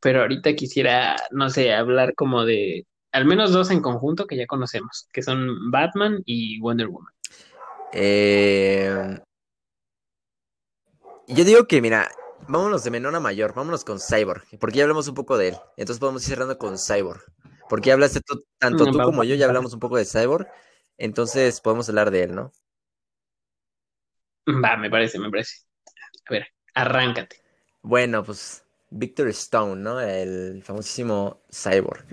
pero ahorita quisiera, no sé, hablar como de al menos dos en conjunto que ya conocemos, que son Batman y Wonder Woman. Eh... Yo digo que, mira, vámonos de menor a mayor, vámonos con Cyborg, porque ya hablamos un poco de él, entonces podemos ir cerrando con Cyborg, porque ya hablaste tú, tanto tú como yo, ya hablamos un poco de Cyborg, entonces podemos hablar de él, ¿no? Va, me parece, me parece. A ver, arráncate. Bueno, pues Victor Stone, ¿no? El famosísimo Cyborg.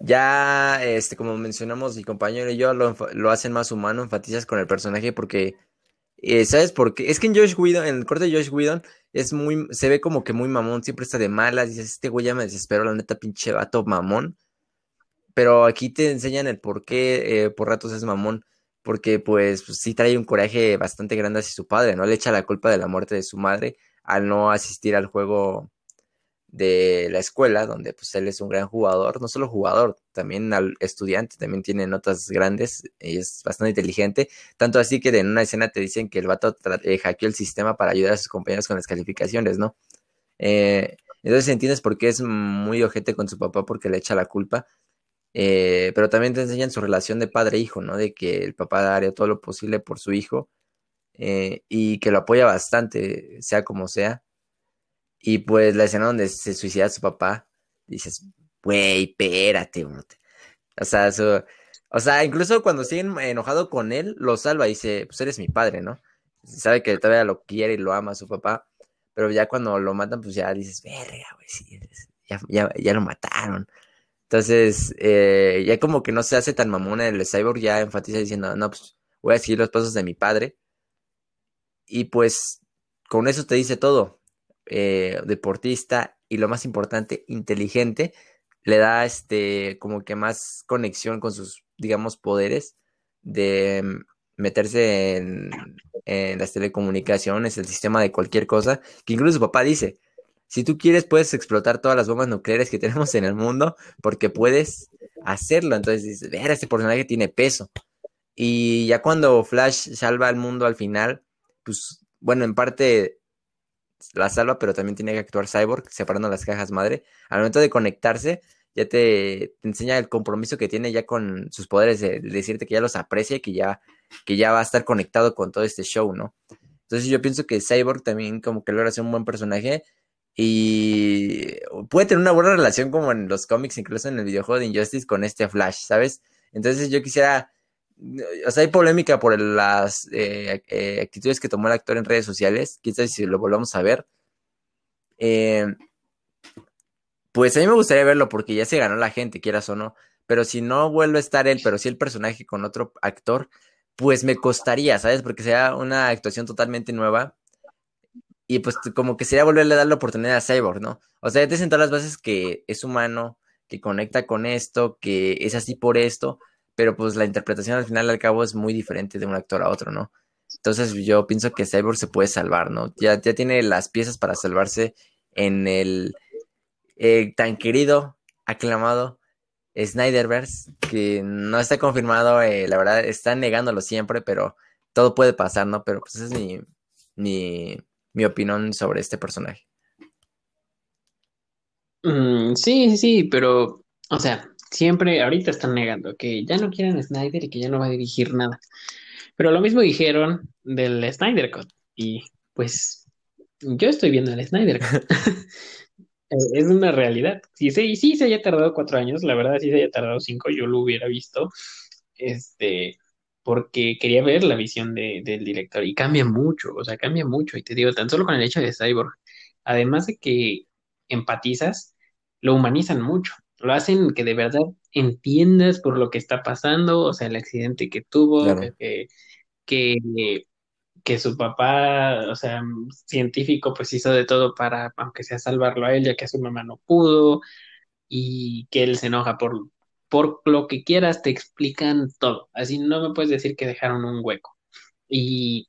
Ya, este, como mencionamos, mi compañero y yo lo, hacen más humano, enfatizas con el personaje porque, eh, ¿sabes por qué? Es que en Josh Whedon, en el corte de Josh Whedon, es muy, se ve como que muy mamón, siempre está de malas, dices, este güey ya me desesperó, la neta, pinche vato mamón. Pero aquí te enseñan el por qué eh, por ratos es mamón, porque pues, pues sí trae un coraje bastante grande hacia su padre, ¿no? Le echa la culpa de la muerte de su madre al no asistir al juego de la escuela, donde pues él es un gran jugador, no solo jugador, también al estudiante, también tiene notas grandes y es bastante inteligente, tanto así que en una escena te dicen que el vato eh, hackeó el sistema para ayudar a sus compañeros con las calificaciones, ¿no? Eh, entonces entiendes por qué es muy ojete con su papá porque le echa la culpa, eh, pero también te enseñan su relación de padre-hijo, ¿no? De que el papá haría todo lo posible por su hijo y que lo apoya bastante, sea como sea y pues la escena donde se suicida su papá, dices, güey, espérate, bro. O sea, o sea, incluso cuando siguen enojado con él, lo salva y dice, pues eres mi padre, ¿no? Sabe que todavía lo quiere y lo ama a su papá, pero ya cuando lo matan, pues ya dices, verga, güey, sí, ya, ya, lo mataron. Entonces, eh, ya como que no se hace tan mamón el cyborg, ya enfatiza diciendo, no, pues voy a seguir los pasos de mi padre. Y pues con eso te dice todo. Eh, deportista y lo más importante, inteligente, le da este como que más conexión con sus, digamos, poderes de mm, meterse en, las telecomunicaciones, el sistema de cualquier cosa, que incluso su papá dice, si tú quieres puedes explotar todas las bombas nucleares que [LAUGHS] tenemos en el mundo porque puedes hacerlo. Entonces dices, ver, este personaje tiene peso. Y ya cuando Flash salva al mundo al final, pues bueno, en parte la salva, pero también tiene que actuar Cyborg separando las cajas madre. Al momento de conectarse, ya te, enseña el compromiso que tiene ya con sus poderes, de, decirte que ya los aprecia y que ya, que ya va a estar conectado con todo este show, ¿no? Entonces yo pienso que Cyborg también como que logra ser un buen personaje y puede tener una buena relación como en los cómics, incluso en el videojuego de Injustice con este Flash, ¿sabes? Entonces yo quisiera o sea, hay polémica por las eh, eh, actitudes que tomó el actor en redes sociales. Quizás si lo volvamos a ver. Eh, pues a mí me gustaría verlo porque ya se ganó la gente, quieras o no. Pero si no vuelve a estar él, pero si el personaje con otro actor, pues me costaría, ¿sabes? Porque sea una actuación totalmente nueva. Y pues como que sería volverle a dar la oportunidad a Cyborg, ¿no? O sea, ya te todas las bases que es humano, que conecta con esto, que es así por esto pero pues la interpretación al final al cabo es muy diferente de un actor a otro, ¿no? Entonces yo pienso que Cyborg se puede salvar, ¿no? Ya, ya tiene las piezas para salvarse en el eh, tan querido, aclamado Snyderverse, que no está confirmado, eh, la verdad, están negándolo siempre, pero todo puede pasar, ¿no? Pero pues esa es mi, mi, mi opinión sobre este personaje. Mm, sí, sí, sí, pero, o sea, siempre, ahorita están negando que ya no quieren Snyder y que ya no va a dirigir nada. Pero lo mismo dijeron del Snyder Cut. Y pues yo estoy viendo el Snyder Cut. [LAUGHS] [LAUGHS] es una realidad. Sí, sí, sí se haya tardado cuatro años, la verdad sí se haya tardado cinco, yo lo hubiera visto. Este, porque quería ver la visión de, del director y cambia mucho, o sea, cambia mucho. Y te digo, tan solo con el hecho de Cyborg, además de que empatizas, lo humanizan mucho lo hacen que de verdad entiendas por lo que está pasando, o sea, el accidente que tuvo, que, que, su papá, o sea, científico, pues hizo de todo para, aunque sea salvarlo a él, ya que a su mamá no pudo, y que él se enoja por, por lo que quieras, te explican todo. Así no me puedes decir que dejaron un hueco. Y,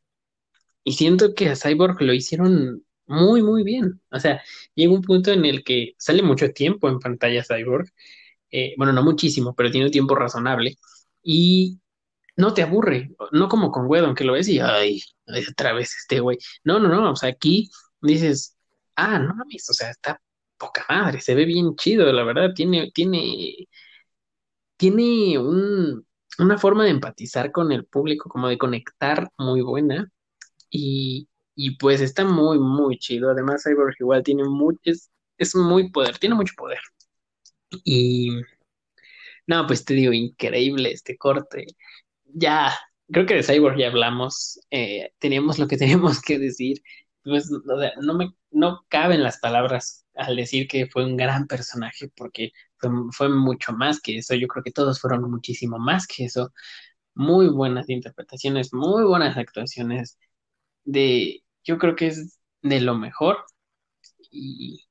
y siento que a Cyborg lo hicieron muy, muy bien. O sea, llega un punto en el que sale mucho tiempo en pantalla Cyborg. Eh, bueno, no muchísimo, pero tiene tiempo razonable. Y no te aburre, no como con Wedon, que lo ves y, ay, otra vez este güey. No, no, no, o sea, aquí dices, ah, no mames, o sea, está poca madre, se ve bien chido, la verdad, tiene, tiene, tiene un, una forma de empatizar con el público, como de conectar muy buena. Y, y pues está muy, muy chido. Además, Cyborg igual tiene mucho, es, es muy poder, tiene mucho poder. Y no, pues te digo, increíble este corte. Ya, creo que de Cyborg ya hablamos, eh, teníamos lo que [LAUGHS] teníamos que decir. Pues, no me, no caben las palabras al decir que fue un gran personaje, porque fue, fue mucho más que eso. Yo creo que todos fueron muchísimo más que eso. Muy buenas interpretaciones, muy buenas actuaciones de, yo creo que es de lo mejor y,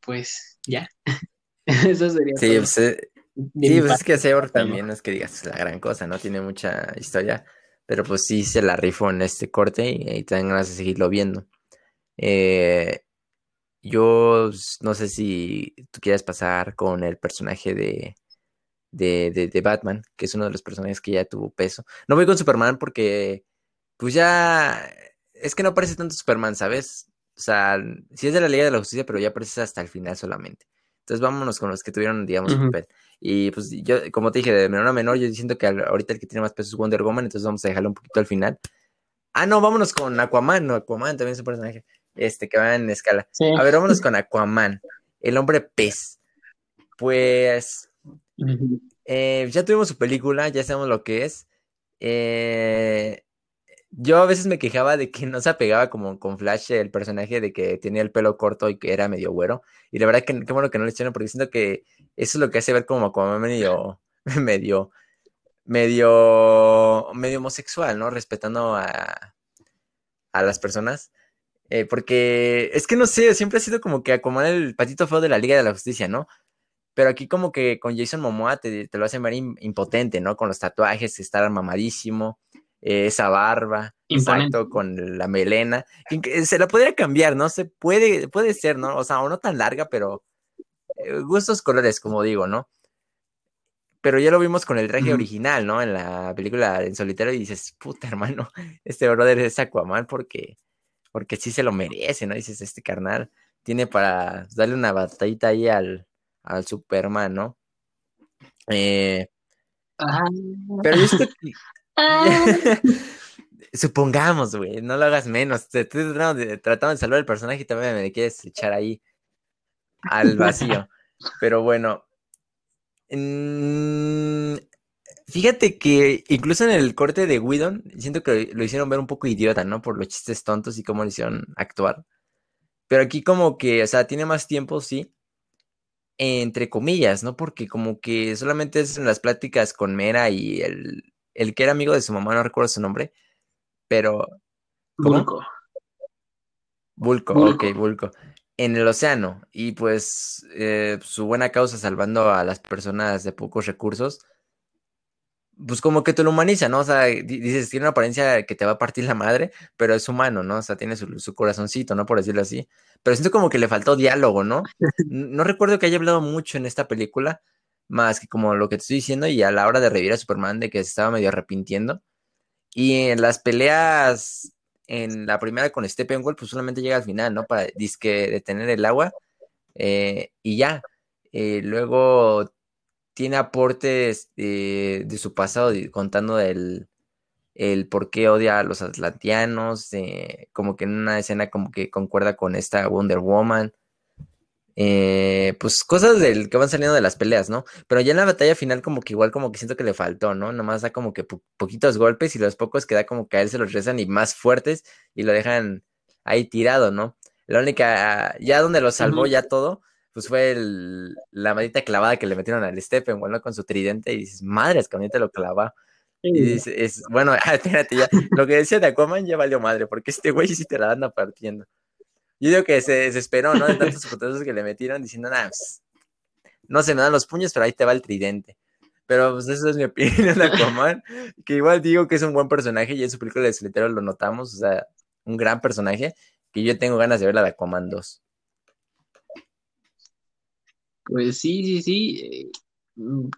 pues ya, [LAUGHS] eso sería. Sí, pues, eh, sí pues es que Sebor también no es que digas la gran cosa, no tiene mucha historia, pero pues sí se la rifó en este corte y, ahí tengan ganas de seguirlo viendo. Eh, yo no sé si tú quieras pasar con el personaje de, de, de, Batman, que es uno de los personajes que ya tuvo peso. No voy con Superman porque, pues ya, es que no parece tanto Superman, ¿sabes? O sea, sí es de la Liga de la Justicia, pero ya aparece hasta el final solamente. Entonces vámonos con los que tuvieron, digamos, papel. Y pues yo, como te dije, de menor a menor, yo siento que ahorita el que tiene más peso es Wonder Woman, entonces vamos a dejarlo un poquito al final. Ah, no, vámonos con Aquaman, no, Aquaman también es un personaje, este, que va en escala. A ver, vámonos con Aquaman, el hombre pez. Pues, eh, ya tuvimos su película, ya sabemos lo que es. Eh, yo a veces me quejaba de que no se apegaba como con Flash el personaje de que tenía el pelo corto y que era medio güero. Y la verdad que qué bueno que no le hicieron porque siento que eso es lo que hace ver como, como medio, [LAUGHS] medio, medio, medio homosexual, ¿no? Respetando a, a las personas. Eh, porque es que no sé, siempre ha sido como que como el patito feo de la Liga de la Justicia, ¿no? Pero aquí como que con Jason Momoa te, te lo hacen ver impotente, ¿no? Con los tatuajes, estar mamadísimo, eh, esa barba, exacto, con la melena. Se la podría cambiar, ¿no? Se puede, puede ser, ¿no? O sea, o no tan larga, pero eh, gustos colores, como digo, ¿no? Pero ya lo vimos con el traje original, ¿no? En la película en solitario y dices, puta hermano, [LAUGHS] este brother es Aquaman porque, porque sí se lo merece, ¿no? Dices, este carnal tiene para darle una batallita ahí al, al Superman, ¿no? Eh, pero yo estoy... [LAUGHS] [LAUGHS] Supongamos, güey, no lo hagas menos. Te estoy tratando de, tratando de salvar el personaje y también me quieres echar ahí al [LAUGHS] vacío. Pero bueno. fíjate que incluso en el corte de Whedon, siento que lo hicieron ver un poco idiota, ¿no? Por los chistes tontos y cómo lo hicieron actuar. Pero aquí como que, o sea, tiene más tiempo, sí. Entre comillas, ¿no? Porque como que solamente es en las pláticas con Mera y el, el que era amigo de su mamá, no recuerdo su nombre, pero... Bulco. Bulco, ok, Bulco. En el océano. Y pues eh, su buena causa salvando a las personas de pocos recursos, pues como que te lo humaniza, ¿no? O sea, dices, tiene una apariencia que te va a partir la madre, pero es humano, ¿no? O sea, tiene su, su, corazoncito, ¿no? Por decirlo así. Pero siento como que le faltó diálogo, ¿no? [LAUGHS] No recuerdo que haya hablado mucho en esta película, más que como lo que te estoy diciendo y a la hora de revivir a Superman de que se estaba medio arrepintiendo. Y en las peleas, en la primera con Steppenwolf, pues solamente llega al final, ¿no? Para disque detener el agua eh, y ya. Eh, luego tiene aportes de, su pasado contando el, el por qué odia a los atlantianos, eh, como que en una escena como que concuerda con esta Wonder Woman. Eh, pues cosas del que van saliendo de las peleas, ¿no? Pero ya en la batalla final como que igual como que siento que le faltó, ¿no? Nomás da como que poquitos golpes y los pocos que da como que a él se los rezan y más fuertes y lo dejan ahí tirado, ¿no? La única, ya donde lo salvó ya todo, pues fue la maldita clavada que le metieron al Stephen, ¿no? Con su tridente y dices, madre, es que te lo clava. Y dices, es, bueno, [LAUGHS] espérate, ya, lo que decía de Aquaman ya valió madre, porque este güey sí te la anda partiendo. Yo digo que se desesperó, ¿no? De tantos putazos que le metieron diciendo, nada, pues, no se me dan los puños, pero ahí te va el tridente. Pero pues esa es mi [LAUGHS] opinión de Aquaman, que igual digo que es un buen personaje y en su película de solitario lo notamos, o sea, un gran personaje, que yo tengo ganas de ver la de Aquaman 2. Pues sí, sí, sí. Eh,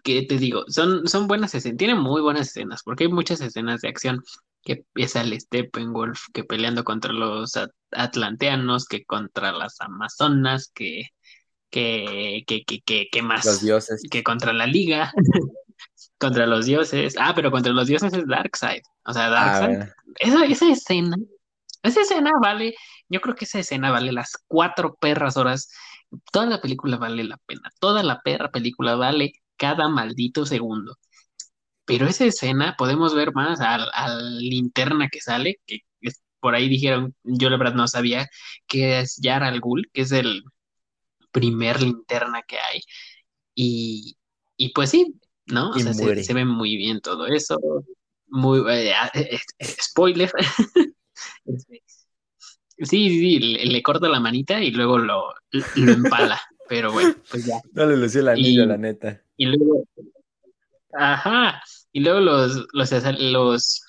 ¿Qué te digo? Son, son buenas escenas, tienen muy buenas escenas, porque hay muchas escenas de acción que empieza el Steppenwolf, que peleando contra los atlanteanos, que contra las amazonas, que, que, que, que, que, más. Los dioses. Que contra la liga, [LAUGHS] contra los dioses. Ah, pero contra los dioses es Darkseid. O sea, Darkseid. Ah, esa, esa escena, esa escena vale, yo creo que esa escena vale las cuatro perras horas. Toda la película vale la pena. Toda la perra película vale cada maldito segundo. Pero esa escena podemos ver más al, linterna que sale, que por ahí dijeron, yo la verdad no sabía, que es Yara al Ghul, que es el primer linterna que hay. Y, pues sí, ¿no? O sea, se, ve muy bien todo eso. Muy, eh, ah, eh, eh, spoiler. [LAUGHS] Este, sí, sí, le, corta la manita y luego lo, [LAUGHS] empala. Pero bueno, pues ya. No le lució el anillo, la neta. Y luego, Ajá. Y luego los, los, los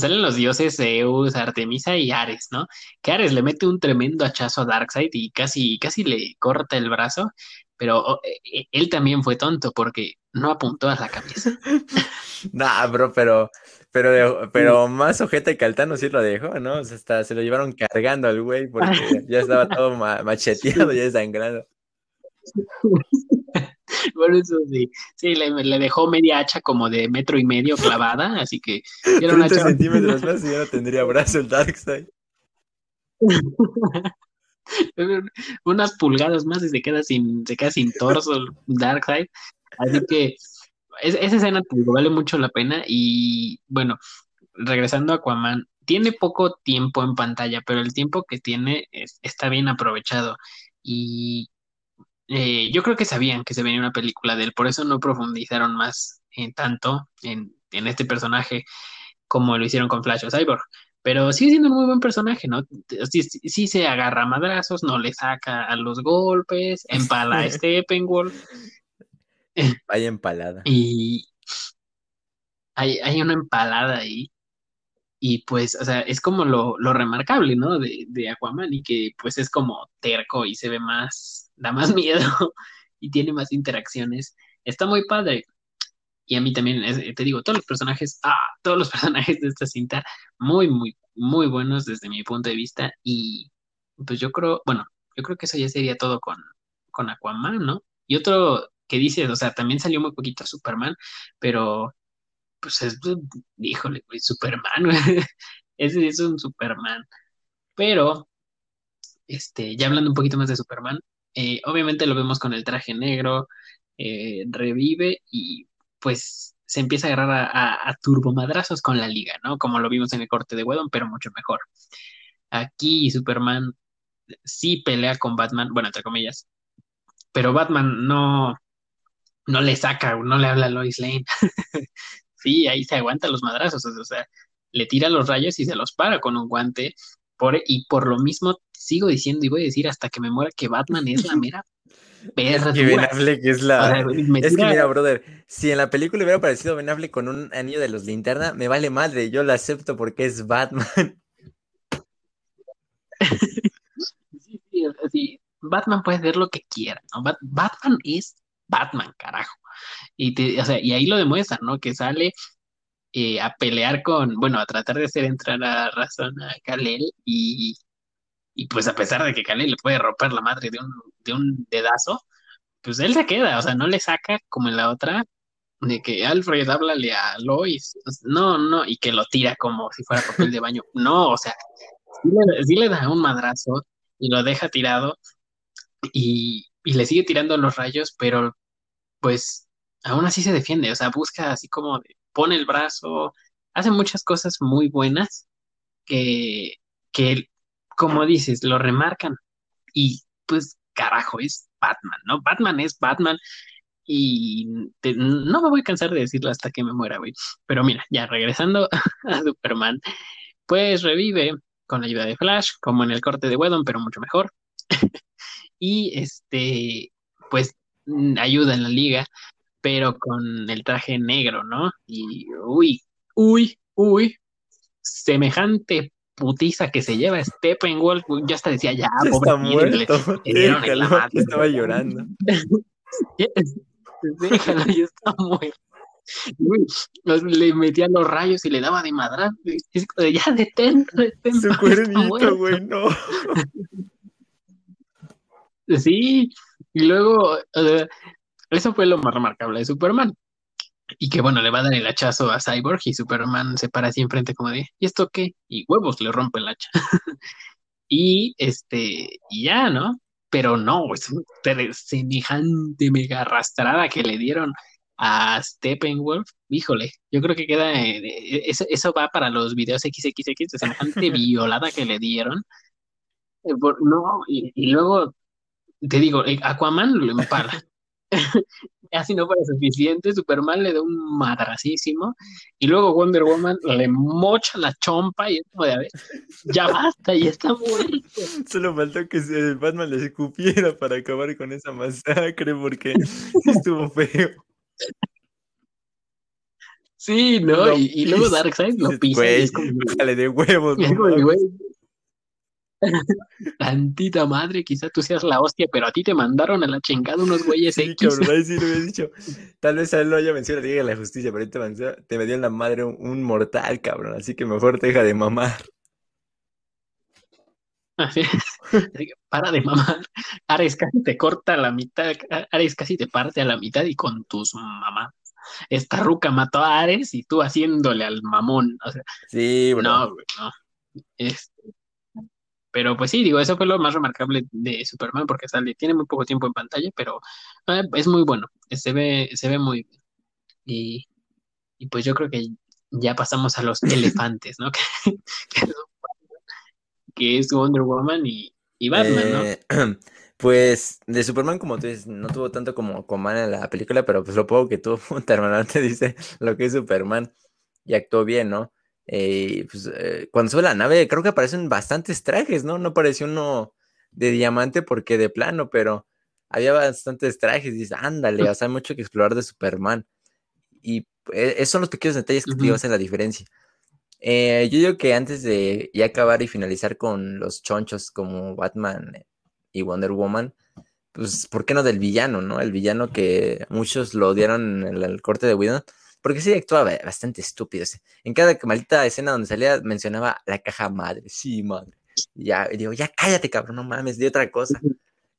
salen los dioses Zeus, Artemisa y Ares, ¿no? Que Ares le mete un tremendo hachazo a Darkseid y casi, casi le corta el brazo, pero oh, e, e, él también fue tonto porque no apuntó a la cabeza. [LAUGHS] nah, bro, pero, pero, pero más ojete que Altano sí lo dejó, ¿no? O sea, hasta se lo llevaron cargando al güey porque [LAUGHS] ya estaba todo macheteado, ya sangrado. [LAUGHS] [LAUGHS] Por eso sí, sí le, dejó media hacha como de metro y medio clavada, así que era una centímetros [LAUGHS] más y ya no tendría brazo el Darkseid. [LAUGHS] Unas pulgadas más y se queda sin, se queda sin torso el Darkseid. Así que esa escena vale mucho la pena. Y bueno, regresando a Aquaman, tiene poco tiempo en pantalla, pero el tiempo que tiene está bien aprovechado. Y eh, yo creo que sabían que se venía una película de él, por eso no profundizaron más en tanto en, este personaje como lo hicieron con Flash o Cyborg. Pero sigue siendo un muy buen personaje, ¿no? Sí, se agarra a madrazos, no le saca a los golpes, [LAUGHS] empala a Steppenwolf. [LAUGHS] Hay empalada. Y hay, hay una empalada ahí. Y pues, o sea, es como lo, lo remarcable, ¿no? De, de, Aquaman y que pues es como terco y se ve más, da más [LAUGHS] miedo y tiene más interacciones. Está muy padre. Y a mí también, te digo, todos los personajes, ah, todos los [LAUGHS] personajes de esta cinta, muy, muy, muy buenos desde mi punto de vista. Y pues yo creo, bueno, yo creo que eso ya sería todo con, con Aquaman, ¿no? Y otro que dices, o sea, también salió muy poquito Superman, pero pues es, híjole, Superman, [LAUGHS] ese es un Superman. Pero, este, ya hablando un poquito más de Superman, eh, obviamente lo vemos con el traje negro, eh, revive y pues se empieza a agarrar a, turbomadrazos con la liga, ¿no? Como lo vimos en el corte de Wedon, pero mucho mejor. Aquí Superman sí pelea con Batman, bueno, entre comillas, pero Batman no, no le saca, no le habla a Lois Lane. [LAUGHS] sí, ahí se aguanta los madrazos, o sea, le tira los rayos y se los para con un guante. Y por lo mismo sigo diciendo y voy a decir hasta que me muera que Batman es la mera [LAUGHS] perra. Que Ben Affleck es la. es que mira, brother, si en la película hubiera aparecido Ben Affleck con un anillo de los linterna, me vale madre, yo lo acepto porque es Batman. [LAUGHS] sí, sí, sí, Batman puede hacer lo que quiera, ¿no? Batman es Batman, carajo. Y, te, o sea, y ahí lo demuestra, ¿no? Que sale eh, a pelear con, bueno, a tratar de hacer entrar a razón a Kalel y, y pues a pesar de que Kalel le puede romper la madre de un, de un dedazo, pues él se queda, o sea, no le saca como en la otra, de que Alfred háblale a Lois, no, no, y que lo tira como si fuera papel de baño, [LAUGHS] no, o sea, sí le, da un madrazo y lo deja tirado y, y le sigue tirando los rayos, pero pues aún así se defiende, o sea, busca así como pone el brazo, hace muchas cosas muy buenas que, que, como dices, lo remarcan y pues carajo, es Batman, ¿no? Batman es Batman y no me voy a cansar de decirlo hasta que me muera, güey. Pero mira, ya regresando [LAUGHS] a Superman, pues revive con la ayuda de Flash, como en el corte de Wedon, pero mucho mejor. [LAUGHS] y este, pues Mm, ayuda en la liga, pero con el traje negro, ¿no? Y uy, uy, uy, semejante putiza que se lleva Steppenwolf, ya hasta decía, ya, pobre está muerto, estaba llorando. [LAUGHS] Déjalo, ya está muerto. le metía los rayos y le daba de madra. Ya detente, Su cuernito, güey, no. Sí, y luego, eso fue lo más remarcable de Superman. Y que bueno, le va a dar el hachazo a Cyborg y Superman se para así enfrente como de, ¿y esto qué? Y huevos le rompe el hacha. [LAUGHS] y este, y ya, ¿no? Pero no, es semejante mega arrastrada que le dieron a Steppenwolf, híjole, yo creo que queda, eh, eso, va para los videos XXX, de semejante [LAUGHS] violada que le dieron. Eh, no, y, luego te digo, eh, Aquaman lo empala. [LAUGHS] [LAUGHS] Así no fuera suficiente, Superman le da un madrasísimo y luego Wonder Woman le mocha la chompa y es como de, a ver, ya basta, y está muerto. [LAUGHS] Solo faltó que Batman le escupiera para acabar con esa masacre porque [LAUGHS] estuvo feo. Sí, ¿no? y, y, luego Darkseid lo pisa. Güey, y es como, de huevos. es como de, güey, [LAUGHS] Tantita madre, quizá tú seas la hostia, pero a ti te mandaron a la chingada unos güeyes Sí, X. cabrón, ahí sí lo había dicho. [LAUGHS] Tal vez a él no haya vencido la Liga de la Justicia, pero ahí te, venció- te me dio en la madre un, un mortal, cabrón. Así que mejor te deja de mamar. [LAUGHS] Así, que para de mamar. Ares casi te corta la mitad, Ares casi te parte a la mitad y con tus mamás. Esta ruca mató a Ares y tú haciéndole al mamón. O sea, Sí, bro. no, güey, no. Este, pero pues sí, digo, eso fue lo más remarcable de Superman porque sale, tiene muy poco tiempo en pantalla, pero eh, es muy bueno. Se ve, se ve muy bien. Y, y pues yo creo que ya pasamos a los [LAUGHS] elefantes, ¿no? [LAUGHS] Que, que es, que es Wonder Woman y, y Batman, ¿no? Eh, [CLEARS THROAT] pues de Superman, como tú dices, no tuvo tanto como Aquaman en la película, pero pues lo poco que tuvo, [LAUGHS] te dice lo que es Superman y actuó bien, ¿no? Eh, pues, eh, cuando sube la nave, creo que aparecen bastantes trajes, ¿no? No apareció uno de diamante porque de plano, pero había bastantes trajes. Y dices, ándale, o sea, hay mucho que explorar de Superman. Y eh, esos son los pequeños detalles que te Ujú. hacen la diferencia. Eh, yo digo que antes de ya acabar y finalizar con los chonchos como Batman y Wonder Woman, pues, ¿por qué no del villano, no? El villano que muchos lo odiaron en el corte de Whedon, porque sí actuaba bastante estúpido. En cada maldita escena donde salía mencionaba la caja madre, sí, madre. Y ya, y digo, ya cállate, cabrón, no mames, de otra cosa.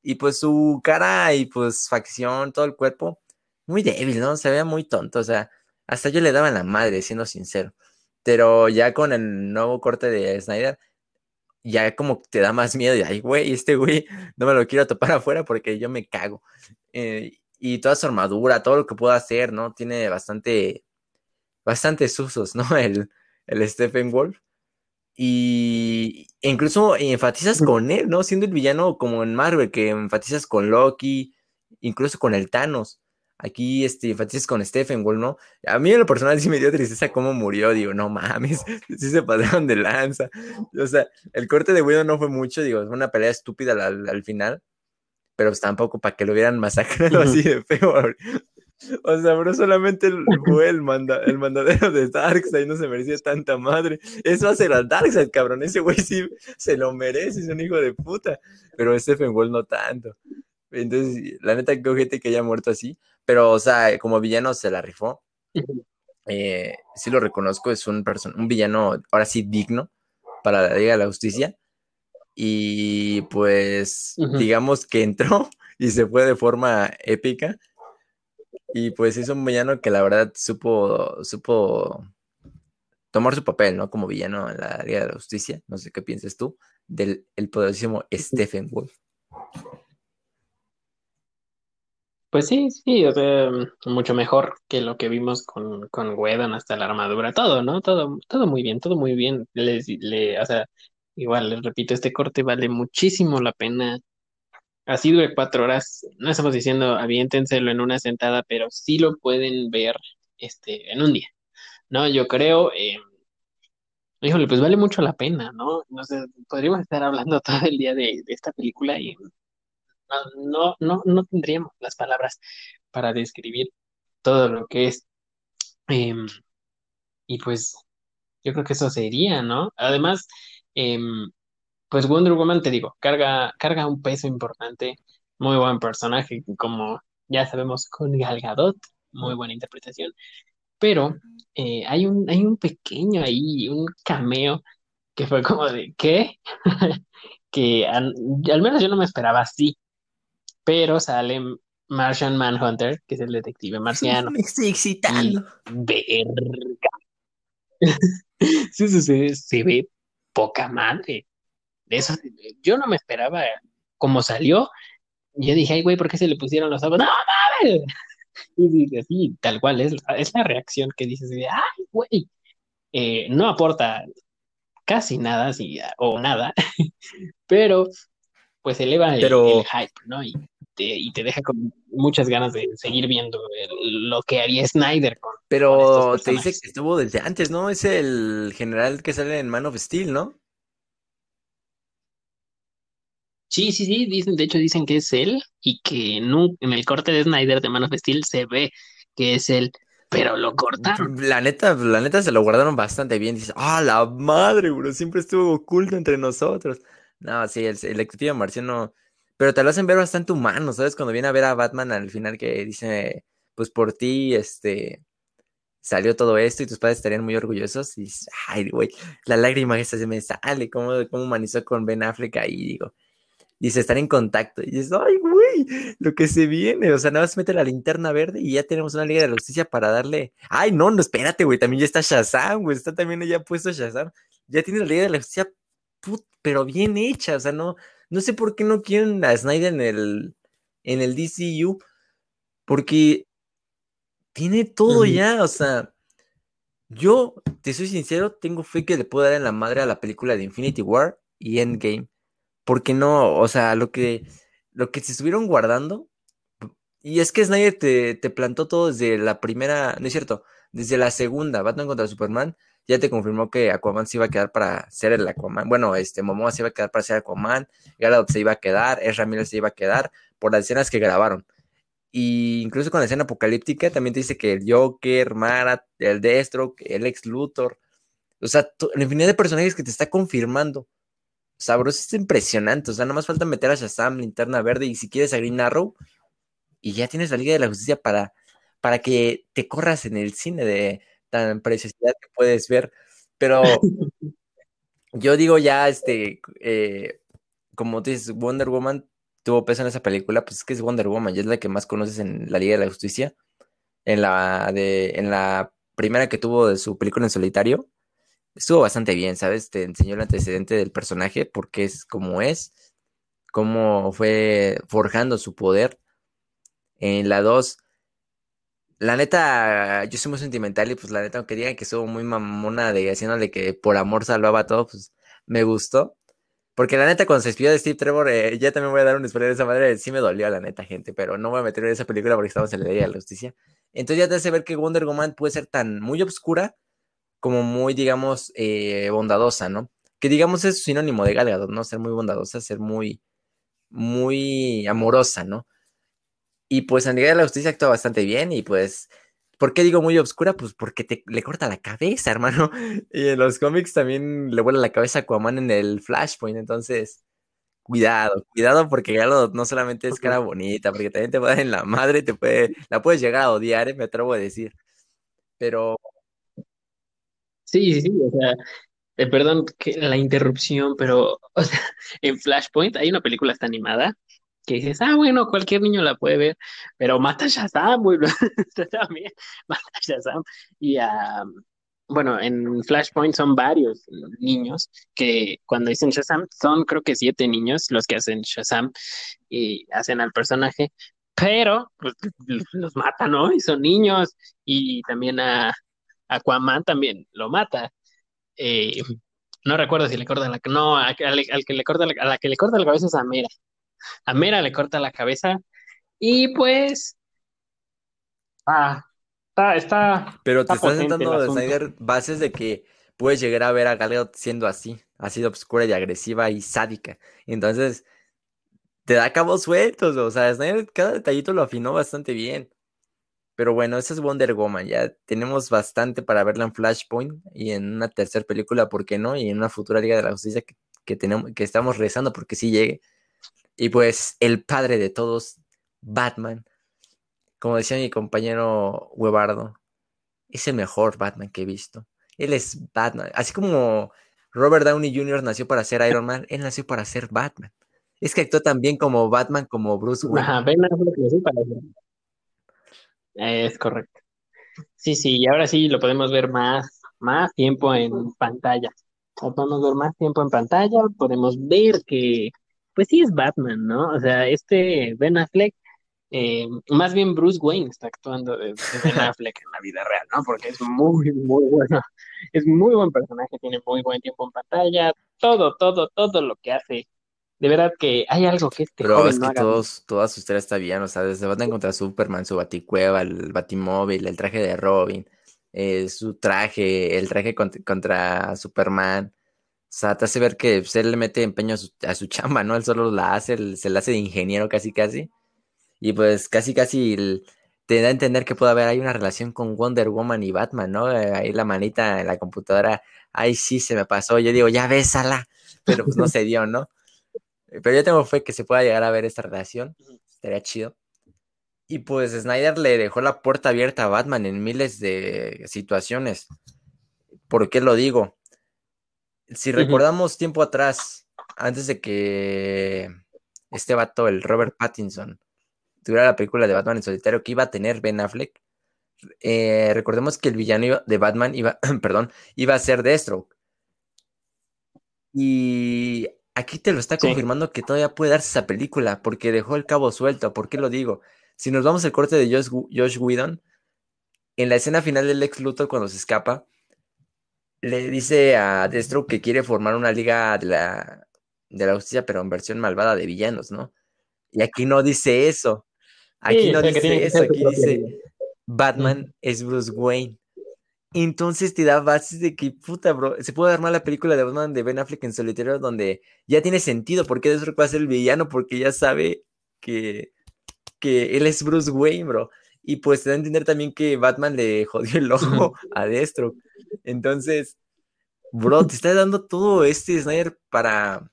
Y pues su cara y pues facción, todo el cuerpo, muy débil, ¿no? Se veía muy tonto, o sea, hasta yo le daba en la madre, siendo sincero. Pero ya con el nuevo corte de Snyder, ya como te da más miedo. Y, ay, güey, este güey no me lo quiero topar [LAUGHS] afuera porque yo me cago. Eh, y toda su armadura, todo lo que pueda hacer, ¿no? Tiene bastante, bastantes usos, [LAUGHS] ¿no? El, el Stephen Wolf. Y e incluso enfatizas con él, ¿no? Siendo el villano como en Marvel, que enfatizas con Loki, incluso con el Thanos. Aquí este, enfatizas con Stephen Wolf, ¿no? A mí en lo personal sí me dio tristeza cómo murió. Digo, no mames, [LAUGHS] sí se pasaron de lanza. O sea, el corte de Widow no fue mucho, digo, fue una pelea estúpida al, al final, pero pues tampoco para que lo hubieran masacrado así de feo. [LAUGHS] O sea, bro, solamente el- [LAUGHS] fue el, manda, el mandadero de Darkseid, no se merecía tanta madre. Eso hace a Darkseid, cabrón. Ese güey sí se lo merece, es un hijo de puta. Pero Stephen Wolf no tanto. Entonces, la neta, que ojete que haya muerto así. Pero, o sea, como villano se la rifó. Eh, sí lo reconozco, es un, person un villano, ahora sí, digno para la Liga de la Justicia. Y pues, digamos que entró [LAUGHS] y se fue de forma épica. Y pues es un villano que la verdad supo, supo tomar su papel, ¿no? Como villano en la Liga de la Justicia. No sé qué piensas tú del el poderosísimo Stephen Wolf. Pues sí, sí, o sea, mucho mejor que lo que vimos con, con Whedon hasta la armadura, todo, ¿no? Todo, todo muy bien, todo muy bien. Les, le, o sea, igual, les repito, este corte vale muchísimo la pena. Así dure cuatro horas. No estamos diciendo aviéntenselo en una sentada, pero sí lo pueden ver este, en un día, ¿no? Yo creo, eh, híjole, pues vale mucho la pena, ¿no? No podríamos estar hablando [LAUGHS] todo el día de, de esta película y no, no, no, no tendríamos las palabras para describir todo lo que es. Em, y pues yo creo que eso sería, ¿no? Además, em, pues Wonder Woman, te digo, carga, carga un peso importante, muy buen personaje, como ya sabemos con Gal Gadot, muy buena interpretación, pero eh, hay un, hay un pequeño ahí, un cameo que fue como de, ¿qué? [LAUGHS] que al, al menos yo no me esperaba así, pero sale Martian Manhunter, que es el detective marciano. [LAUGHS] Me estoy excitando. Verga. [LAUGHS] Sí, sí, sí, se ve poca madre. De eso, yo no me esperaba cómo salió. Yo dije, ay, güey, ¿por qué se le pusieron los ojos? ¡No mames! [LAUGHS] Y dice, sí, tal cual, es, es la reacción que dices de, ay, güey. Eh, no aporta casi nada, sí, o nada, [LAUGHS] pero pues eleva el, Pero- el hype, ¿no? Y te, y te deja con muchas ganas de seguir viendo el- lo que haría Snyder con, Pero te dice que estuvo desde antes, ¿no? Es el general que sale en Man of Steel, ¿no? Sí, sí, sí, dicen, de hecho dicen que es él y que en, el corte de Snyder de Man of Steel se ve que es él, pero lo cortaron. La neta, la neta se lo guardaron bastante bien. Dices, ah, la madre, bro, siempre estuvo oculto entre nosotros. No, sí, el, el detective marciano, pero te lo hacen ver bastante humano, ¿sabes? Cuando viene a ver a Batman al final que dice, pues por ti, este, salió todo esto y tus padres estarían muy orgullosos. Y ay, güey, la lágrima esa se me sale, cómo, cómo humanizó con Ben Affleck ahí, digo. Dice, estar en contacto. Y dices, ay, güey, lo que se viene. O sea, nada más mete la linterna verde y ya tenemos una Liga de la Justicia para darle. Ay, no, no, espérate, güey, también ya está Shazam, güey, está también ya puesto Shazam. Ya tiene la Liga de la Justicia, pero bien hecha. O sea, no, no sé por qué no quieren a Snyder en el, en el DCU, porque tiene todo ya, o sea, yo, te soy sincero, tengo fe que le puedo dar en la madre a la película de Infinity War y Endgame, porque no, o sea, lo que, lo que se estuvieron guardando, y es que Snyder te, te plantó todo desde la primera, no es cierto, desde la segunda, Batman contra Superman, ya te confirmó que Aquaman se iba a quedar para ser el Aquaman. Bueno, este Momoa se iba a quedar para ser Aquaman, Garot se iba a quedar, Ezra Miller se iba a quedar por las escenas que grabaron. Y incluso con la escena apocalíptica también te dice que el Joker, Mara, el Destro, el ex Luthor, o sea, la infinidad de personajes que te está confirmando. O sea, bro, es impresionante. O sea, nada más falta meter a Shazam, Linterna Verde y si quieres a Green Arrow. Y ya tienes la Liga de la Justicia para, para que te corras en el cine de tan preciosidad que puedes ver. Pero yo digo ya, este, eh, como dices, Wonder Woman tuvo peso en esa película, pues es que es Wonder Woman, y es la que más conoces en la Liga de la Justicia. En la, de, en la primera que tuvo de su película en solitario, estuvo bastante bien, ¿sabes? Te enseñó el antecedente del personaje, porque es como es, cómo fue forjando su poder. En la 2, la neta, yo soy muy sentimental y pues la neta, aunque digan que estuvo muy mamona de haciéndole que por amor salvaba todo, pues me gustó. Porque la neta, cuando se despidió de Steve Trevor, eh, ya también voy a dar un spoiler de esa madre. Sí me dolió, la neta, gente, pero no voy a meter en esa película porque estamos en la ley de la justicia. Entonces ya te hace ver que Wonder Woman puede ser tan muy obscura como muy, digamos, eh, bondadosa, ¿no? Que digamos es sinónimo de Gal ¿no? Ser muy bondadosa, ser muy, muy amorosa, ¿no? Y pues Liga de la Justicia actúa bastante bien y pues ¿Por qué digo muy oscura? Pues porque te, le corta la cabeza, [LAUGHS] hermano. Y en los cómics también le vuela la cabeza a Aquaman en el Flashpoint. Entonces, cuidado, cuidado porque Galo no solamente es cara bonita, porque también te va en la madre, te puede, la puedes llegar a odiar, ¿eh? me atrevo a decir. Pero. Sí, sí, sí, o sea, eh, perdón que la interrupción, pero [LAUGHS] o sea, en Flashpoint hay una película hasta animada que dices, ah, bueno, cualquier niño la puede ver, pero mata a Shazam, [LAUGHS] también, mata a Shazam. Y a, bueno, en Flashpoint son varios niños que cuando dicen Shazam, son creo que siete niños los que hacen Shazam y hacen al personaje, pero pues, los mata, ¿no? Y son niños, y también a Aquaman también lo mata. Eh, no recuerdo si le corta la no al, que le corta la, a la que le corta la cabeza es a Mera a Mera le corta la cabeza y pues... Ah, está, está... Pero te estás sentando de Snyder bases de que puedes llegar a ver a Gal siendo así, así obscura y agresiva y sádica. Entonces, te da cabos sueltos, o sea, Snyder cada detallito lo afinó bastante bien. Pero bueno, esa es Wonder Woman, ya tenemos bastante para verla en Flashpoint y en una tercera película, ¿por qué no? Y en una futura Liga de la Justicia que, tenemos, que estamos rezando porque sí llegue. Y pues el padre de todos, Batman, como decía mi compañero Webardo, es el mejor Batman que he visto. Él es Batman. Así como Robert Downey Jr. nació para ser Iron Man, él nació para ser Batman. Es que actuó también como Batman, como Bruce Wayne. Es correcto. Sí, sí, y ahora sí lo podemos ver más, más tiempo en pantalla. Lo podemos ver más tiempo en pantalla, podemos ver que pues sí es Batman, ¿no? O sea, este Ben Affleck, eh, más bien Bruce Wayne está actuando de, Ben [LAUGHS] Affleck en la vida real, ¿no? Porque es muy, muy bueno, es muy buen personaje, tiene muy buen tiempo en pantalla, todo, todo, todo lo que hace. De verdad que hay algo que este Pero es que todos, toda su historia está bien, o sea, desde Batman contra Superman, su baticueva, el batimóvil, el traje de Robin, eh, su traje, el traje contra Superman, sea, te hace ver que pues, él le mete empeño a su, [LAUGHS] chamba, ¿no? Él solo la hace, se la hace de ingeniero casi casi. Y pues casi casi te da a entender que puede haber ahí una relación con Wonder Woman y Batman, ¿no? Eh, ahí la manita en la computadora, ahí sí se me pasó. Yo digo, ya bésala, pero pues no se dio, ¿no? Pero yo tengo fe que se pueda llegar a ver esta relación, estaría chido. Y pues Snyder le dejó la puerta abierta a Batman en miles de situaciones. ¿Por qué lo digo? Si recordamos tiempo atrás, antes de que este vato, el Robert Pattinson, tuviera la película de Batman en solitario que iba a tener Ben Affleck, eh, recordemos que el villano de Batman iba, [CLEARS THROAT] perdón, iba a ser Deathstroke. Y aquí te lo está confirmando que todavía puede darse esa película, porque dejó el cabo suelto. ¿Por qué lo digo? Si nos vamos al corte de Josh, Josh Whedon, en la escena final del ex Luthor cuando se escapa, le dice a Deathstroke que quiere formar una liga de la, de la justicia, pero en versión malvada de villanos, ¿no? Y aquí no dice eso. Aquí no dice eso, aquí dice Batman es Bruce Wayne. Entonces te da bases de que, puta, bro, se puede armar la película de Batman de Ben Affleck en solitario donde ya tiene sentido porque Deathstroke va a ser el villano porque ya sabe que, que él es Bruce Wayne, bro. Y pues te da a entender también que Batman le jodió el ojo [LAUGHS] a Deathstroke. Entonces, bro, te está dando todo este Snyder para,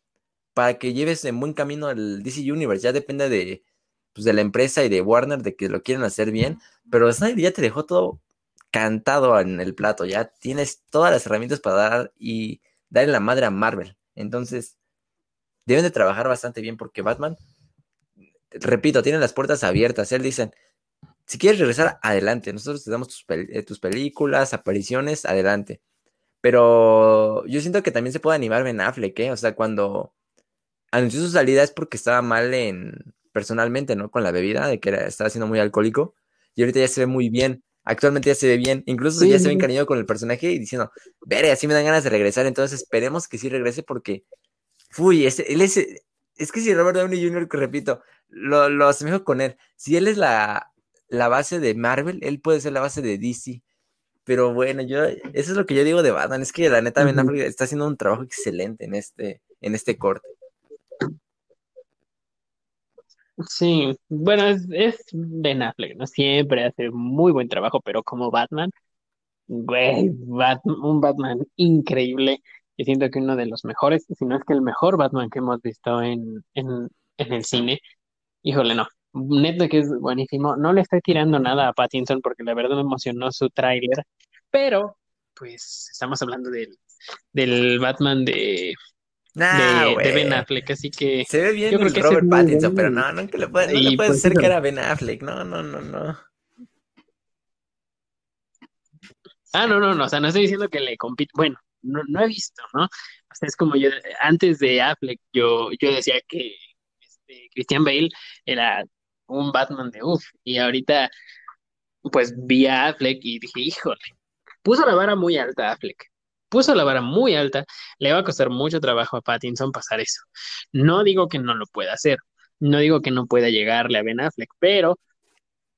para que lleves en buen camino al DC Universe. Ya depende de, pues, de la empresa y de Warner de que lo quieran hacer bien. Pero Snyder ya te dejó todo cantado en el plato. Ya tienes todas las herramientas para dar y darle la madre a Marvel. Entonces, deben de trabajar bastante bien porque Batman, repito, tiene las puertas abiertas. Él dicen, si quieres regresar, adelante. Nosotros te damos tus, eh, tus, películas, apariciones, adelante. Pero yo siento que también se puede animar Ben Affleck, ¿eh? O sea, cuando anunció su salida es porque estaba mal en personalmente, ¿no? Con la bebida, de que estaba siendo muy alcohólico. Y ahorita ya se ve muy bien. Actualmente ya se ve bien. Incluso ya se ve encariñado con el personaje y diciendo, veré, así me dan ganas de regresar. Entonces esperemos que sí regrese porque, uy, él es, es que si Robert Downey Jr., que repito, lo, lo asemejo con él. Si él es la la base de Marvel, él puede ser la base de DC. Pero bueno, yo, eso es lo que yo digo de Batman, es que la neta Ben Affleck está haciendo un trabajo excelente en este, en este corte. Sí, bueno, es, es Ben Affleck, ¿no? Siempre hace muy buen trabajo, pero como Batman, güey, un Batman increíble. Yo siento que uno de los mejores, si no es que el mejor Batman que hemos visto en, en, en el cine. Híjole, no, Neto que es buenísimo. No le estoy tirando nada a Pattinson porque la verdad me emocionó su tráiler, pero pues estamos hablando del, del Batman de, de, Ben Affleck, así que se ve bien el Robert Pattinson, pero no, nunca le puede, no le puedes pues, que era Ben Affleck, no, no, no, no. Ah, no, no, no, o sea, no estoy diciendo que le compite, bueno, no, no he visto, ¿no? O sea, es como yo, antes de Affleck, yo, yo decía que este, Christian Bale era un Batman de uff. Y ahorita, pues vi a Affleck y dije, híjole, puso la vara muy alta Affleck. Puso la vara muy alta, le va a costar mucho trabajo a Pattinson pasar eso. No digo que no lo pueda hacer, no digo que no pueda llegarle a Ben Affleck, pero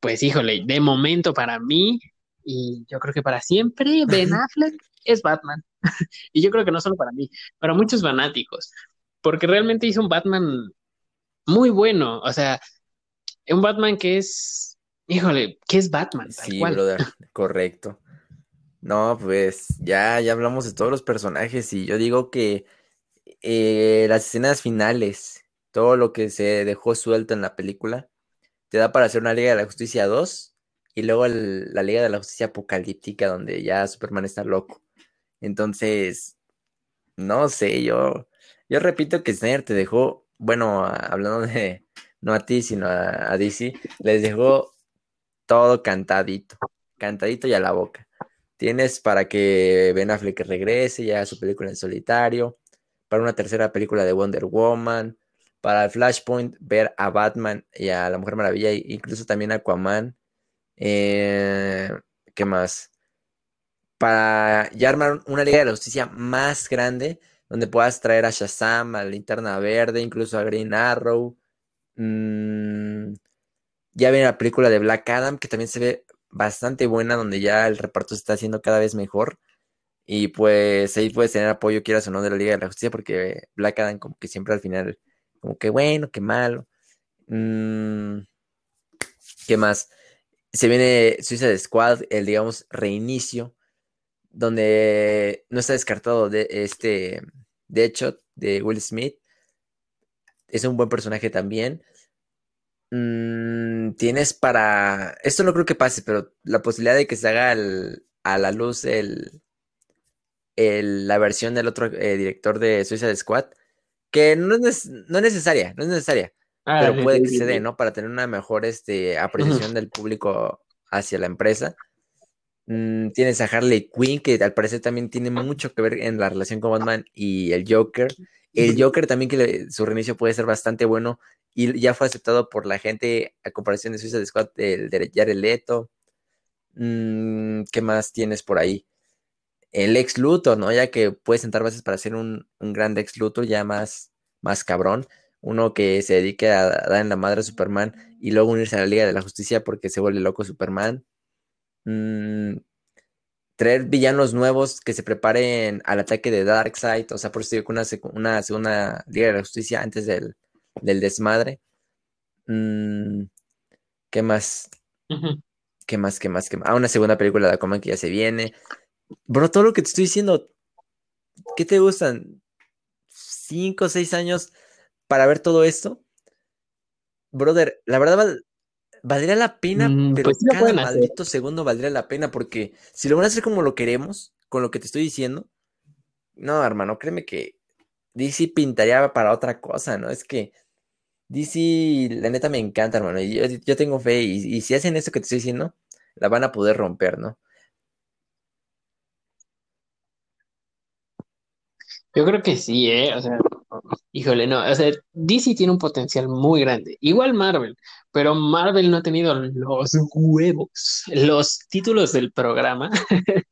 pues híjole, de momento para mí, y yo creo que para siempre, Ben Affleck es Batman. [LAUGHS] y yo creo que no solo para mí, para muchos fanáticos, porque realmente hizo un Batman muy bueno, o sea, un Batman que es, híjole, ¿qué es Batman? sí, brother, correcto. No, pues ya, ya hablamos de todos los personajes y yo digo que eh, las escenas finales, todo lo que se dejó suelto en la película, te da para hacer una Liga de la Justicia 2 y luego la Liga de la Justicia Apocalíptica donde ya Superman está loco. Entonces, no sé, yo, yo repito que Snyder te dejó, bueno, hablando de, no a ti, sino a, DC, les dejó todo cantadito, cantadito y a la boca. Tienes para que Ben Affleck regrese ya a su película en solitario, para una tercera película de Wonder Woman, para el Flashpoint ver a Batman y a la Mujer Maravilla, e incluso también a Aquaman. Eh, ¿Qué más? Para ya armar una Liga de la Justicia más grande, donde puedas traer a Shazam, a Linterna Verde, incluso a Green Arrow, Mm, ya viene la película de Black Adam, que también se ve bastante buena, donde ya el reparto se está haciendo cada vez mejor. Y pues ahí puedes tener apoyo, quieras o no, de la Liga de la Justicia, porque Black Adam como que siempre al final, como que bueno, que malo. Mm, ¿Qué más? se viene Suicide Squad, el, digamos, reinicio, donde no está descartado de este Deadshot de Will Smith. Es un buen personaje también. Mm, tienes para. Esto no creo que pase, pero la posibilidad de que se haga a la luz el, la versión del otro eh, director de Suicide Squad, que no es, no es necesaria, no es necesaria, ah, pero puede que se dé, ¿no? Para tener una mejor este, apreciación del público hacia la empresa. Mm, tienes a Harley Quinn, que al parecer también tiene mucho que ver en la relación con Batman y el Joker. El Joker también, que su reinicio puede ser bastante bueno y ya fue aceptado por la gente a comparación de Suicide Squad del de Jared Leto. Mm, ¿Qué más tienes por ahí? El ex Luthor, ¿no? Ya que puede sentar bases para ser un, un gran ex Luthor ya más, más cabrón. Uno que se dedique a, dar en la madre a Superman y luego unirse a la Liga de la Justicia porque se vuelve loco Superman. Mm, traer villanos nuevos que se preparen al ataque de Darkseid. O sea, por eso digo que una, una segunda Liga de la Justicia antes del, del desmadre. Mm, ¿Qué más? ¿Qué más? ¿Qué más? ¿Qué más? Ah, una segunda película de Aquaman que ya se viene. Bro, todo lo que te estoy diciendo, ¿qué te gustan? ¿Cinco o seis años para ver todo esto? Brother, la verdad valdría la pena, mm, pero pues cada maldito segundo valdría la pena, porque si lo van a hacer como lo queremos, con lo que te estoy diciendo, no, hermano, créeme que DC pintaría para otra cosa, ¿no? Es que DC, la neta me encanta, hermano. Y yo, tengo fe. Y, si hacen eso que te estoy diciendo, la van a poder romper, ¿no? Yo creo que sí, ¿eh? O sea, híjole, no. O sea, DC tiene un potencial muy grande. Igual Marvel, pero Marvel no ha tenido los huevos, los títulos del programa [LAUGHS]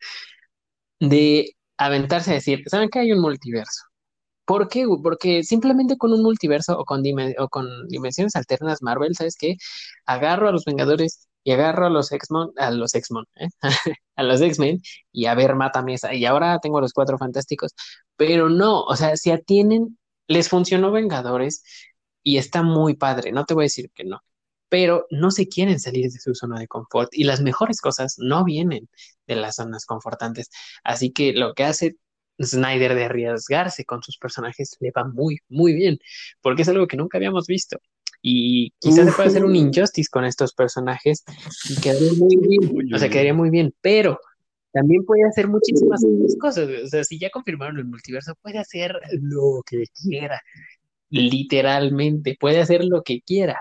de aventarse a decir, ¿saben que hay un multiverso? ¿Por qué? Porque simplemente con un multiverso o con, o con dimensiones alternas Marvel, ¿sabes qué? Agarro a los Vengadores y agarro a los X-Men, a los X-Men, ¿eh? [LAUGHS] a los X-Men y a ver, mátame esa. Y ahora tengo a los Cuatro Fantásticos. Pero no, o sea, si atienen, les funcionó Vengadores y está muy padre, no te voy a decir que no. Pero no se quieren salir de su zona de confort y las mejores cosas no vienen de las zonas confortantes. Así que lo que hace Snyder de arriesgarse con sus personajes le va muy, muy bien, porque es algo que nunca habíamos visto. Y quizás se pueda hacer un injustice con estos personajes y quedaría muy bien, o sea, quedaría muy bien, pero también puede hacer muchísimas cosas. O sea, si ya confirmaron el multiverso, puede hacer lo que quiera, literalmente, puede hacer lo que quiera.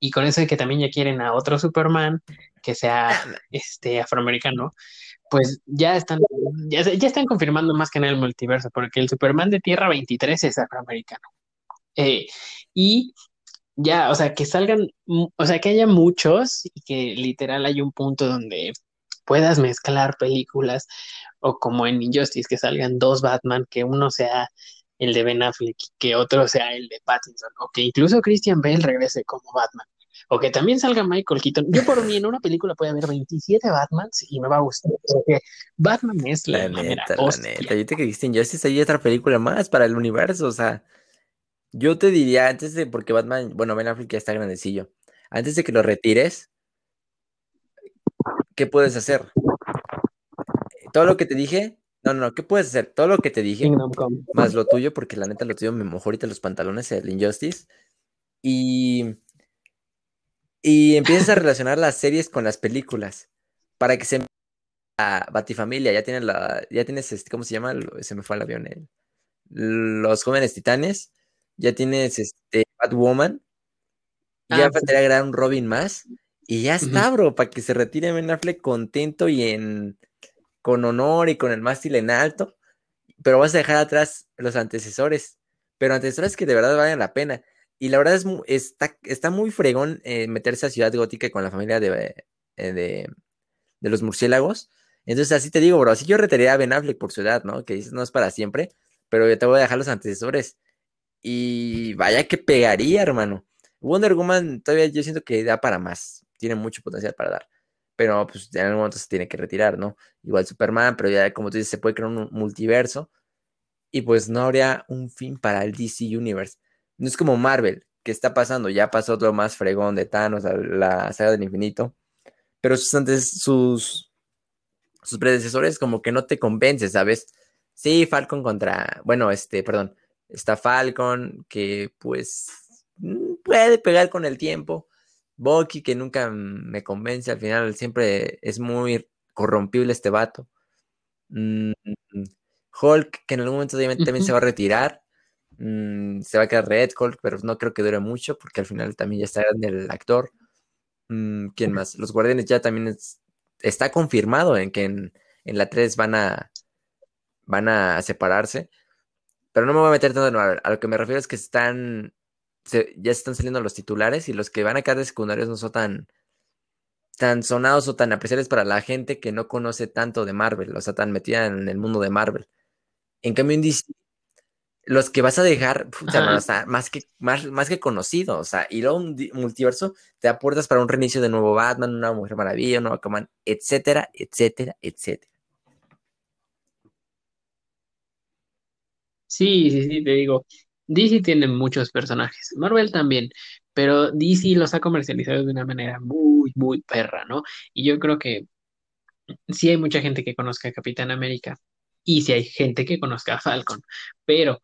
Y con eso de que también ya quieren a otro Superman que sea este afroamericano, pues ya están, ya, están confirmando más que en el multiverso, porque el Superman de Tierra 23 es afroamericano. Eh, y ya, o sea, que salgan, o sea, que haya muchos y que literal hay un punto donde puedas mezclar películas o como en Injustice, que salgan dos Batman, que uno sea el de Ben Affleck y que otro sea el de Pattinson, o que incluso Christian Bale regrese como Batman o que también salga Michael Keaton. Yo por mí en una película puede haber 27 Batmans y me va a gustar, porque Batman es la, la neta, la neta. Yo te que en Justice hay otra película más para el universo, o sea, yo te diría antes de, porque Batman, bueno, Ben Affleck ya está grandecillo, antes de que lo retires, ¿qué puedes hacer? Todo lo que te dije, no, no, no, ¿qué puedes hacer? Todo lo que te dije, más lo tuyo, porque la neta lo tuyo me mojó ahorita los pantalones, el Injustice. Y y empiezas a relacionar las series con las películas para que se a Batifamilia, ya tienes la, ya tienes este, ¿cómo se llama? Se me fue el avión, los jóvenes titanes, ya tienes este Batwoman, y ya ah, faltaría agregar un Robin más, y ya está, bro, para que se retire Ben Affleck contento y en con honor y con el mástil en alto, pero vas a dejar atrás los antecesores, pero antecesores que de verdad valen la pena. Y la verdad es está, está muy fregón eh, meterse a Ciudad Gótica con la familia de, eh, de, los murciélagos. Entonces, así te digo, bro, así yo retería a Ben Affleck por su edad, ¿no? Que dices, no es para siempre, pero yo te voy a dejar los antecesores. Y vaya que pegaría, hermano. Wonder Woman todavía yo siento que da para más. Tiene mucho potencial para dar. Pero pues en algún momento se tiene que retirar, ¿no? Igual Superman, pero ya como tú dices, se puede crear un multiverso. Y pues no habría un fin para el DC Universe. No es como Marvel, que está pasando, ya pasó otro más fregón de Thanos, la saga del infinito. pero sus antes, sus, sus predecesores como que no te convence, ¿sabes? Sí, Falcon contra, bueno, este, perdón, está Falcon que pues mm, puede pegar con el tiempo. Bucky que nunca me convence, al final siempre es muy corrompible este vato. Mm, Hulk que en algún momento obviamente también se va a retirar. Mm, se va a quedar Red Hulk, pero no creo que dure mucho porque al final también ya está en el actor. ¿Quién más? Los Guardianes ya también está confirmado en que en, en la 3 van a, van a separarse. Pero no me voy a meter tanto en Marvel. A lo que me refiero es que están. Ya están saliendo los titulares y los que van a quedar de secundarios no son tan, tan sonados o tan apreciables para la gente que no conoce tanto de Marvel, o sea, tan metida en el mundo de Marvel. En cambio, en DC, los que vas a dejar, más, que, más, más que conocidos, o sea, y luego un multiverso te da puertas para un reinicio de nuevo Batman, una Mujer Maravilla, un nuevo Aquaman, etcétera, etcétera, etcétera. Sí, sí, sí, te digo. DC tiene muchos personajes, Marvel también, pero DC los ha comercializado de una manera muy, muy perra, ¿no? Y yo creo que sí hay mucha gente que conozca a Capitán América y sí hay gente que conozca a Falcon, pero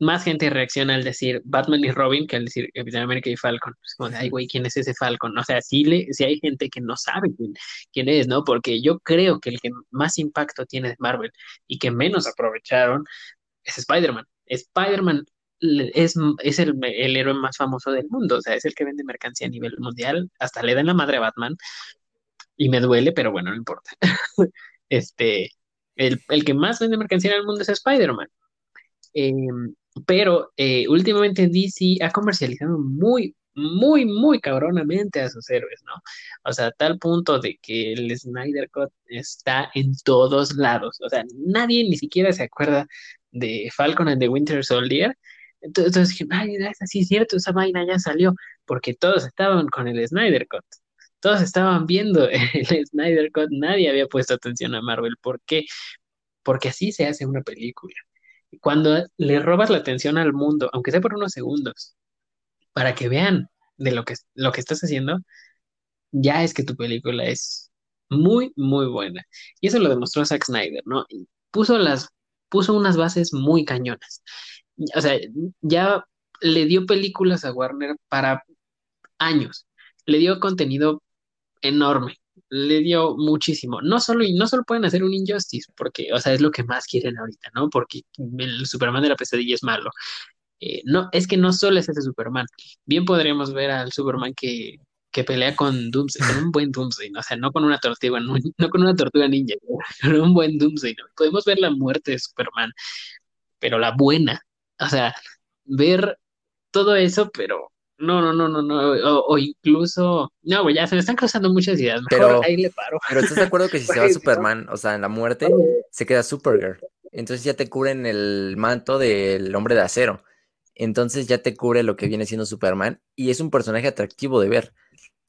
más gente reacciona al decir Batman y Robin que al decir Capitán América y Falcon. Es como de, ay, güey, ¿quién es ese Falcon? O sea, sí, le, sí hay gente que no sabe quién, es, ¿no? Porque yo creo que el que más impacto tiene de Marvel y que menos aprovecharon es Spider-Man. Spider-Man es, es el, el, héroe más famoso del mundo, o sea, es el que vende mercancía a nivel mundial, hasta le dan la madre a Batman y me duele, pero bueno, no importa. [LAUGHS] este, el, el que más vende mercancía en el mundo es Spider-Man. Em, pero eh, últimamente DC ha comercializado muy, muy, muy cabronamente a sus héroes, ¿no? O sea, a tal punto de que el Snyder Cut está en todos lados. O sea, nadie ni siquiera se acuerda de Falcon and the Winter Soldier. Entonces dije, ay, así es cierto, esa vaina ya salió, porque todos estaban con el Snyder Cut. Todos estaban viendo [LAUGHS] el Snyder Cut, nadie había puesto atención a Marvel. ¿Por qué? Porque así se hace una película. Cuando le robas la atención al mundo, aunque sea por unos segundos, para que vean de lo que, lo que estás haciendo, ya es que tu película es muy, muy buena. Y eso lo demostró Zack Snyder, ¿no? Puso, las, puso unas bases muy cañonas. O sea, ya le dio películas a Warner para años. Le dio contenido enorme le dio muchísimo. No solo, no solo pueden hacer un Injustice, porque, o sea, es lo que más quieren ahorita, ¿no? Porque el Superman de la pesadilla es malo. Eh, no, es que no solo es ese Superman. Bien podríamos ver al Superman que, que pelea con Doomsday, con un buen Doomsday, ¿no? o sea, no con una tortuga, no, con una tortuga ninja, con un buen Doomsday, ¿no? Podemos ver la muerte de Superman, pero la buena, o sea, ver todo eso, pero no, no, no, no, no. O, incluso. No, güey, ya se me están cruzando muchas ideas. Mejor pero, ahí le paro. Pero ¿estás de acuerdo que si se va [LAUGHS] Superman, o sea, en la muerte, se queda Supergirl? Entonces ya te cubren el manto del hombre de acero. Entonces ya te cubre lo que viene siendo Superman. Y es un personaje atractivo de ver.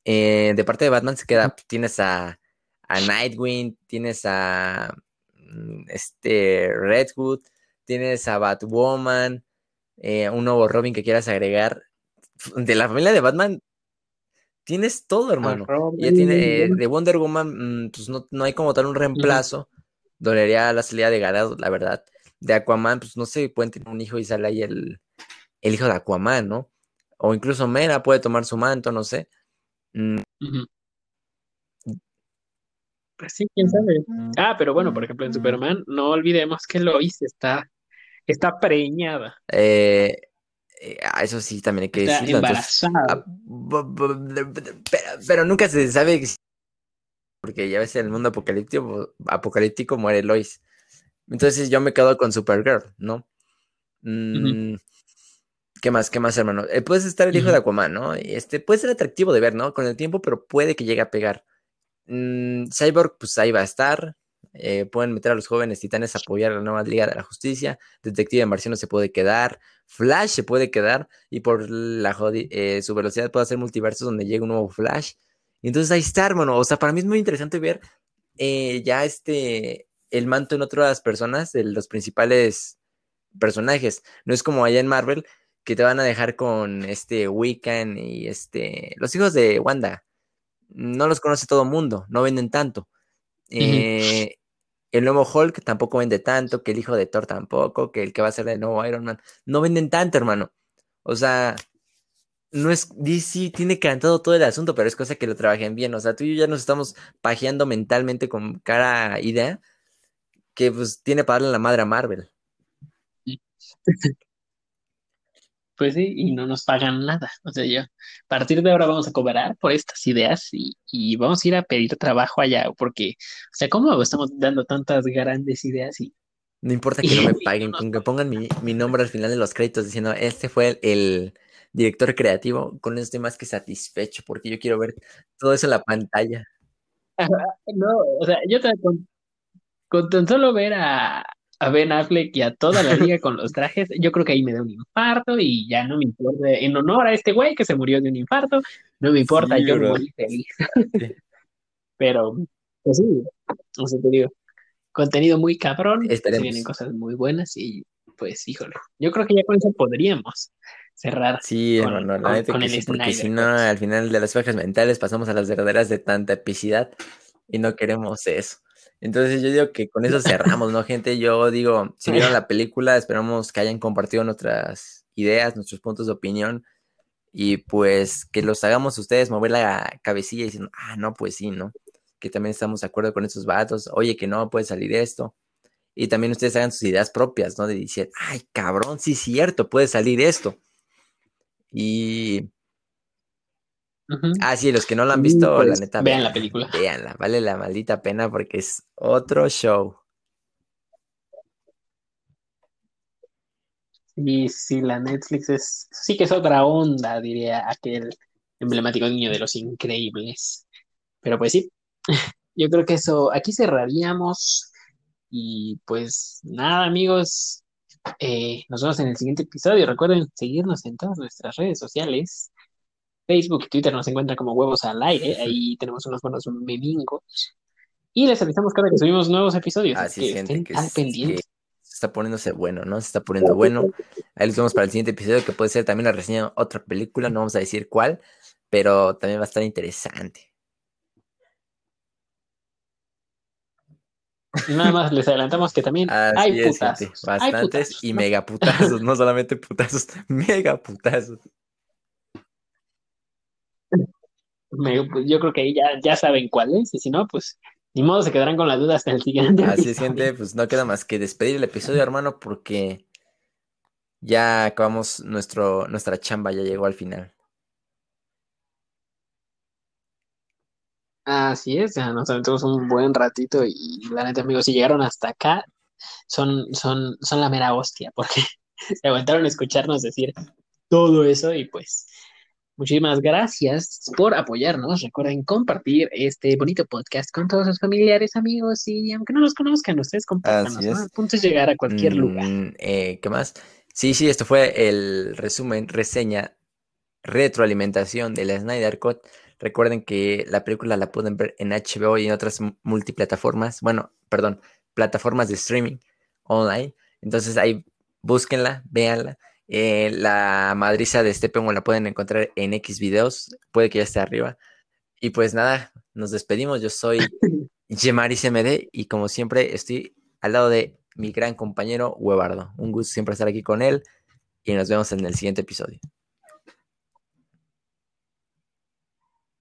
Eh, de parte de Batman se queda. Tienes a, a Nightwing, tienes a. Mm, Este. Redwood, tienes a Batwoman. Eh, un nuevo Robin que quieras agregar de la familia de Batman tienes todo, hermano. Ya tiene eh, de Wonder Woman, mm, pues no, hay como tal un reemplazo. Dolería la salida de Gadot, la verdad. De Aquaman, pues no sé, pueden tener un hijo y sale ahí el, el hijo de Aquaman, ¿no? O incluso Mera puede tomar su manto, no sé. Mm. Pues sí, quién sabe. Ah, pero bueno, por ejemplo, en Superman, no olvidemos que Lois está, está preñada. Eh, eh, eso sí, también hay que decirlo. Ah, pero, nunca se sabe porque ya ves en el mundo apocalíptico, apocalíptico muere Lois. Entonces yo me quedo con Supergirl, ¿no? Mm, ¿Qué más? ¿Qué más, hermano? Eh, puedes estar el hijo de Aquaman, ¿no? Este puede ser atractivo de ver, ¿no? Con el tiempo, pero puede que llegue a pegar. Mm, Cyborg, pues ahí va a estar. Eh, pueden meter a los jóvenes titanes a apoyar a la nueva Liga de la Justicia. Detective Marciano se puede quedar. Flash se puede quedar. Y por la eh, su velocidad puede hacer multiversos donde llegue un nuevo Flash. Y entonces ahí está, hermano. O sea, para mí es muy interesante ver eh, ya este el manto en otras personas, de los principales personajes. No es como allá en Marvel, que te van a dejar con este Wiccan y este. Los hijos de Wanda. no los conoce todo el mundo, no venden tanto. Eh, el nuevo Hulk tampoco vende tanto, que el hijo de Thor tampoco, que el que va a ser el nuevo Iron Man, no venden tanto, hermano. O sea, no es DC tiene cantado todo el asunto, pero es cosa que lo trabajen bien. O sea, tú y yo ya nos estamos pajeando mentalmente con cara idea que pues tiene para darle la madre a Marvel. [LAUGHS] Pues sí, y no nos pagan nada. O sea, yo, a partir de ahora vamos a cobrar por estas ideas y, vamos a ir a pedir trabajo allá, porque, o sea, ¿cómo estamos dando tantas grandes ideas y... No importa [LAUGHS] que no me paguen, con que pongan mi, nombre al final de los créditos diciendo, este fue el, director creativo, con eso estoy más que satisfecho, porque yo quiero ver todo eso en la pantalla. No, o sea, yo te, con, con tan solo ver a, a Ben Affleck y a toda la liga [LAUGHS] con los trajes, yo creo que ahí me da un infarto y ya no me importa, en honor a este güey que se murió de un infarto, no me importa, yo me morí feliz. [LAUGHS] Pero, pues sí, o sea, te digo, contenido muy cabrón, vienen cosas muy buenas y pues, híjole, yo creo que ya con eso podríamos cerrar. Sí, con, la el porque si no, al final de las fajas mentales pasamos a las verdaderas de tanta epicidad y no queremos eso. Entonces yo digo que con eso cerramos, ¿no, gente? Yo digo, si vieron [LAUGHS] la película, esperamos que hayan compartido nuestras ideas, nuestros puntos de opinión y pues que los hagamos ustedes mover la cabecilla diciendo, ah, no, pues sí, ¿no? Que también estamos de acuerdo con esos vatos, oye, que no puede salir esto. Y también ustedes hagan sus ideas propias, ¿no? De decir, ay, cabrón, sí es cierto, puede salir esto. Y Ah, sí, los que no la han visto, la pues, neta. Vean la película. Veanla, vale la maldita pena porque es otro show. Sí, sí, la Netflix es. Sí que es otra onda, diría aquel emblemático niño de los increíbles. Pero pues sí, [LAUGHS] yo creo que eso. Aquí cerraríamos. Y pues nada, amigos. Eh, nos vemos en el siguiente episodio. Recuerden seguirnos en todas nuestras redes sociales. Facebook y Twitter nos encuentran como huevos al aire. [LAUGHS] Ahí tenemos unos buenos memingos. Y les avisamos cada vez que subimos nuevos episodios. Así que estén que al pendiente. se está poniéndose bueno, ¿no? Se está poniendo bueno. Ahí los vemos para el siguiente episodio, que puede ser también la reseña de otra película. No vamos a decir cuál, pero también va a estar interesante. Y nada más les adelantamos que también [LAUGHS] hay putazos. bastantes y mega putazos, no solamente putazos, [LAUGHS] mega yo creo que ahí ya, ya saben cuál es, y si no, pues ni modo se quedarán con la duda hasta el siguiente. Así es, gente, pues no queda más que despedir el episodio, hermano, porque ya acabamos nuestro, nuestra chamba, ya llegó al final. Así es, ya nos aventamos un buen ratito y la neta, amigos, si llegaron hasta acá, son, son, son la mera hostia, porque [LAUGHS] se aguantaron a escucharnos decir todo eso y pues Muchísimas gracias por apoyarnos. Recuerden compartir este bonito podcast con todos sus familiares, amigos y aunque no los conozcan, ustedes compartan. El punto es llegar a cualquier mm, lugar. Eh, ¿Qué más? Sí, sí, esto fue el resumen, reseña, retroalimentación de la Snyder Cut. Recuerden que la película la pueden ver en HBO y en otras multiplataformas. Bueno, perdón, plataformas de streaming online. Entonces ahí búsquenla, véanla eh, la madriza de este la pueden encontrar en X videos, puede que ya esté arriba. Y pues nada, nos despedimos. Yo soy [LAUGHS] Gemaris MD y como siempre estoy al lado de mi gran compañero Huevardo. Un gusto siempre estar aquí con él y nos vemos en el siguiente episodio.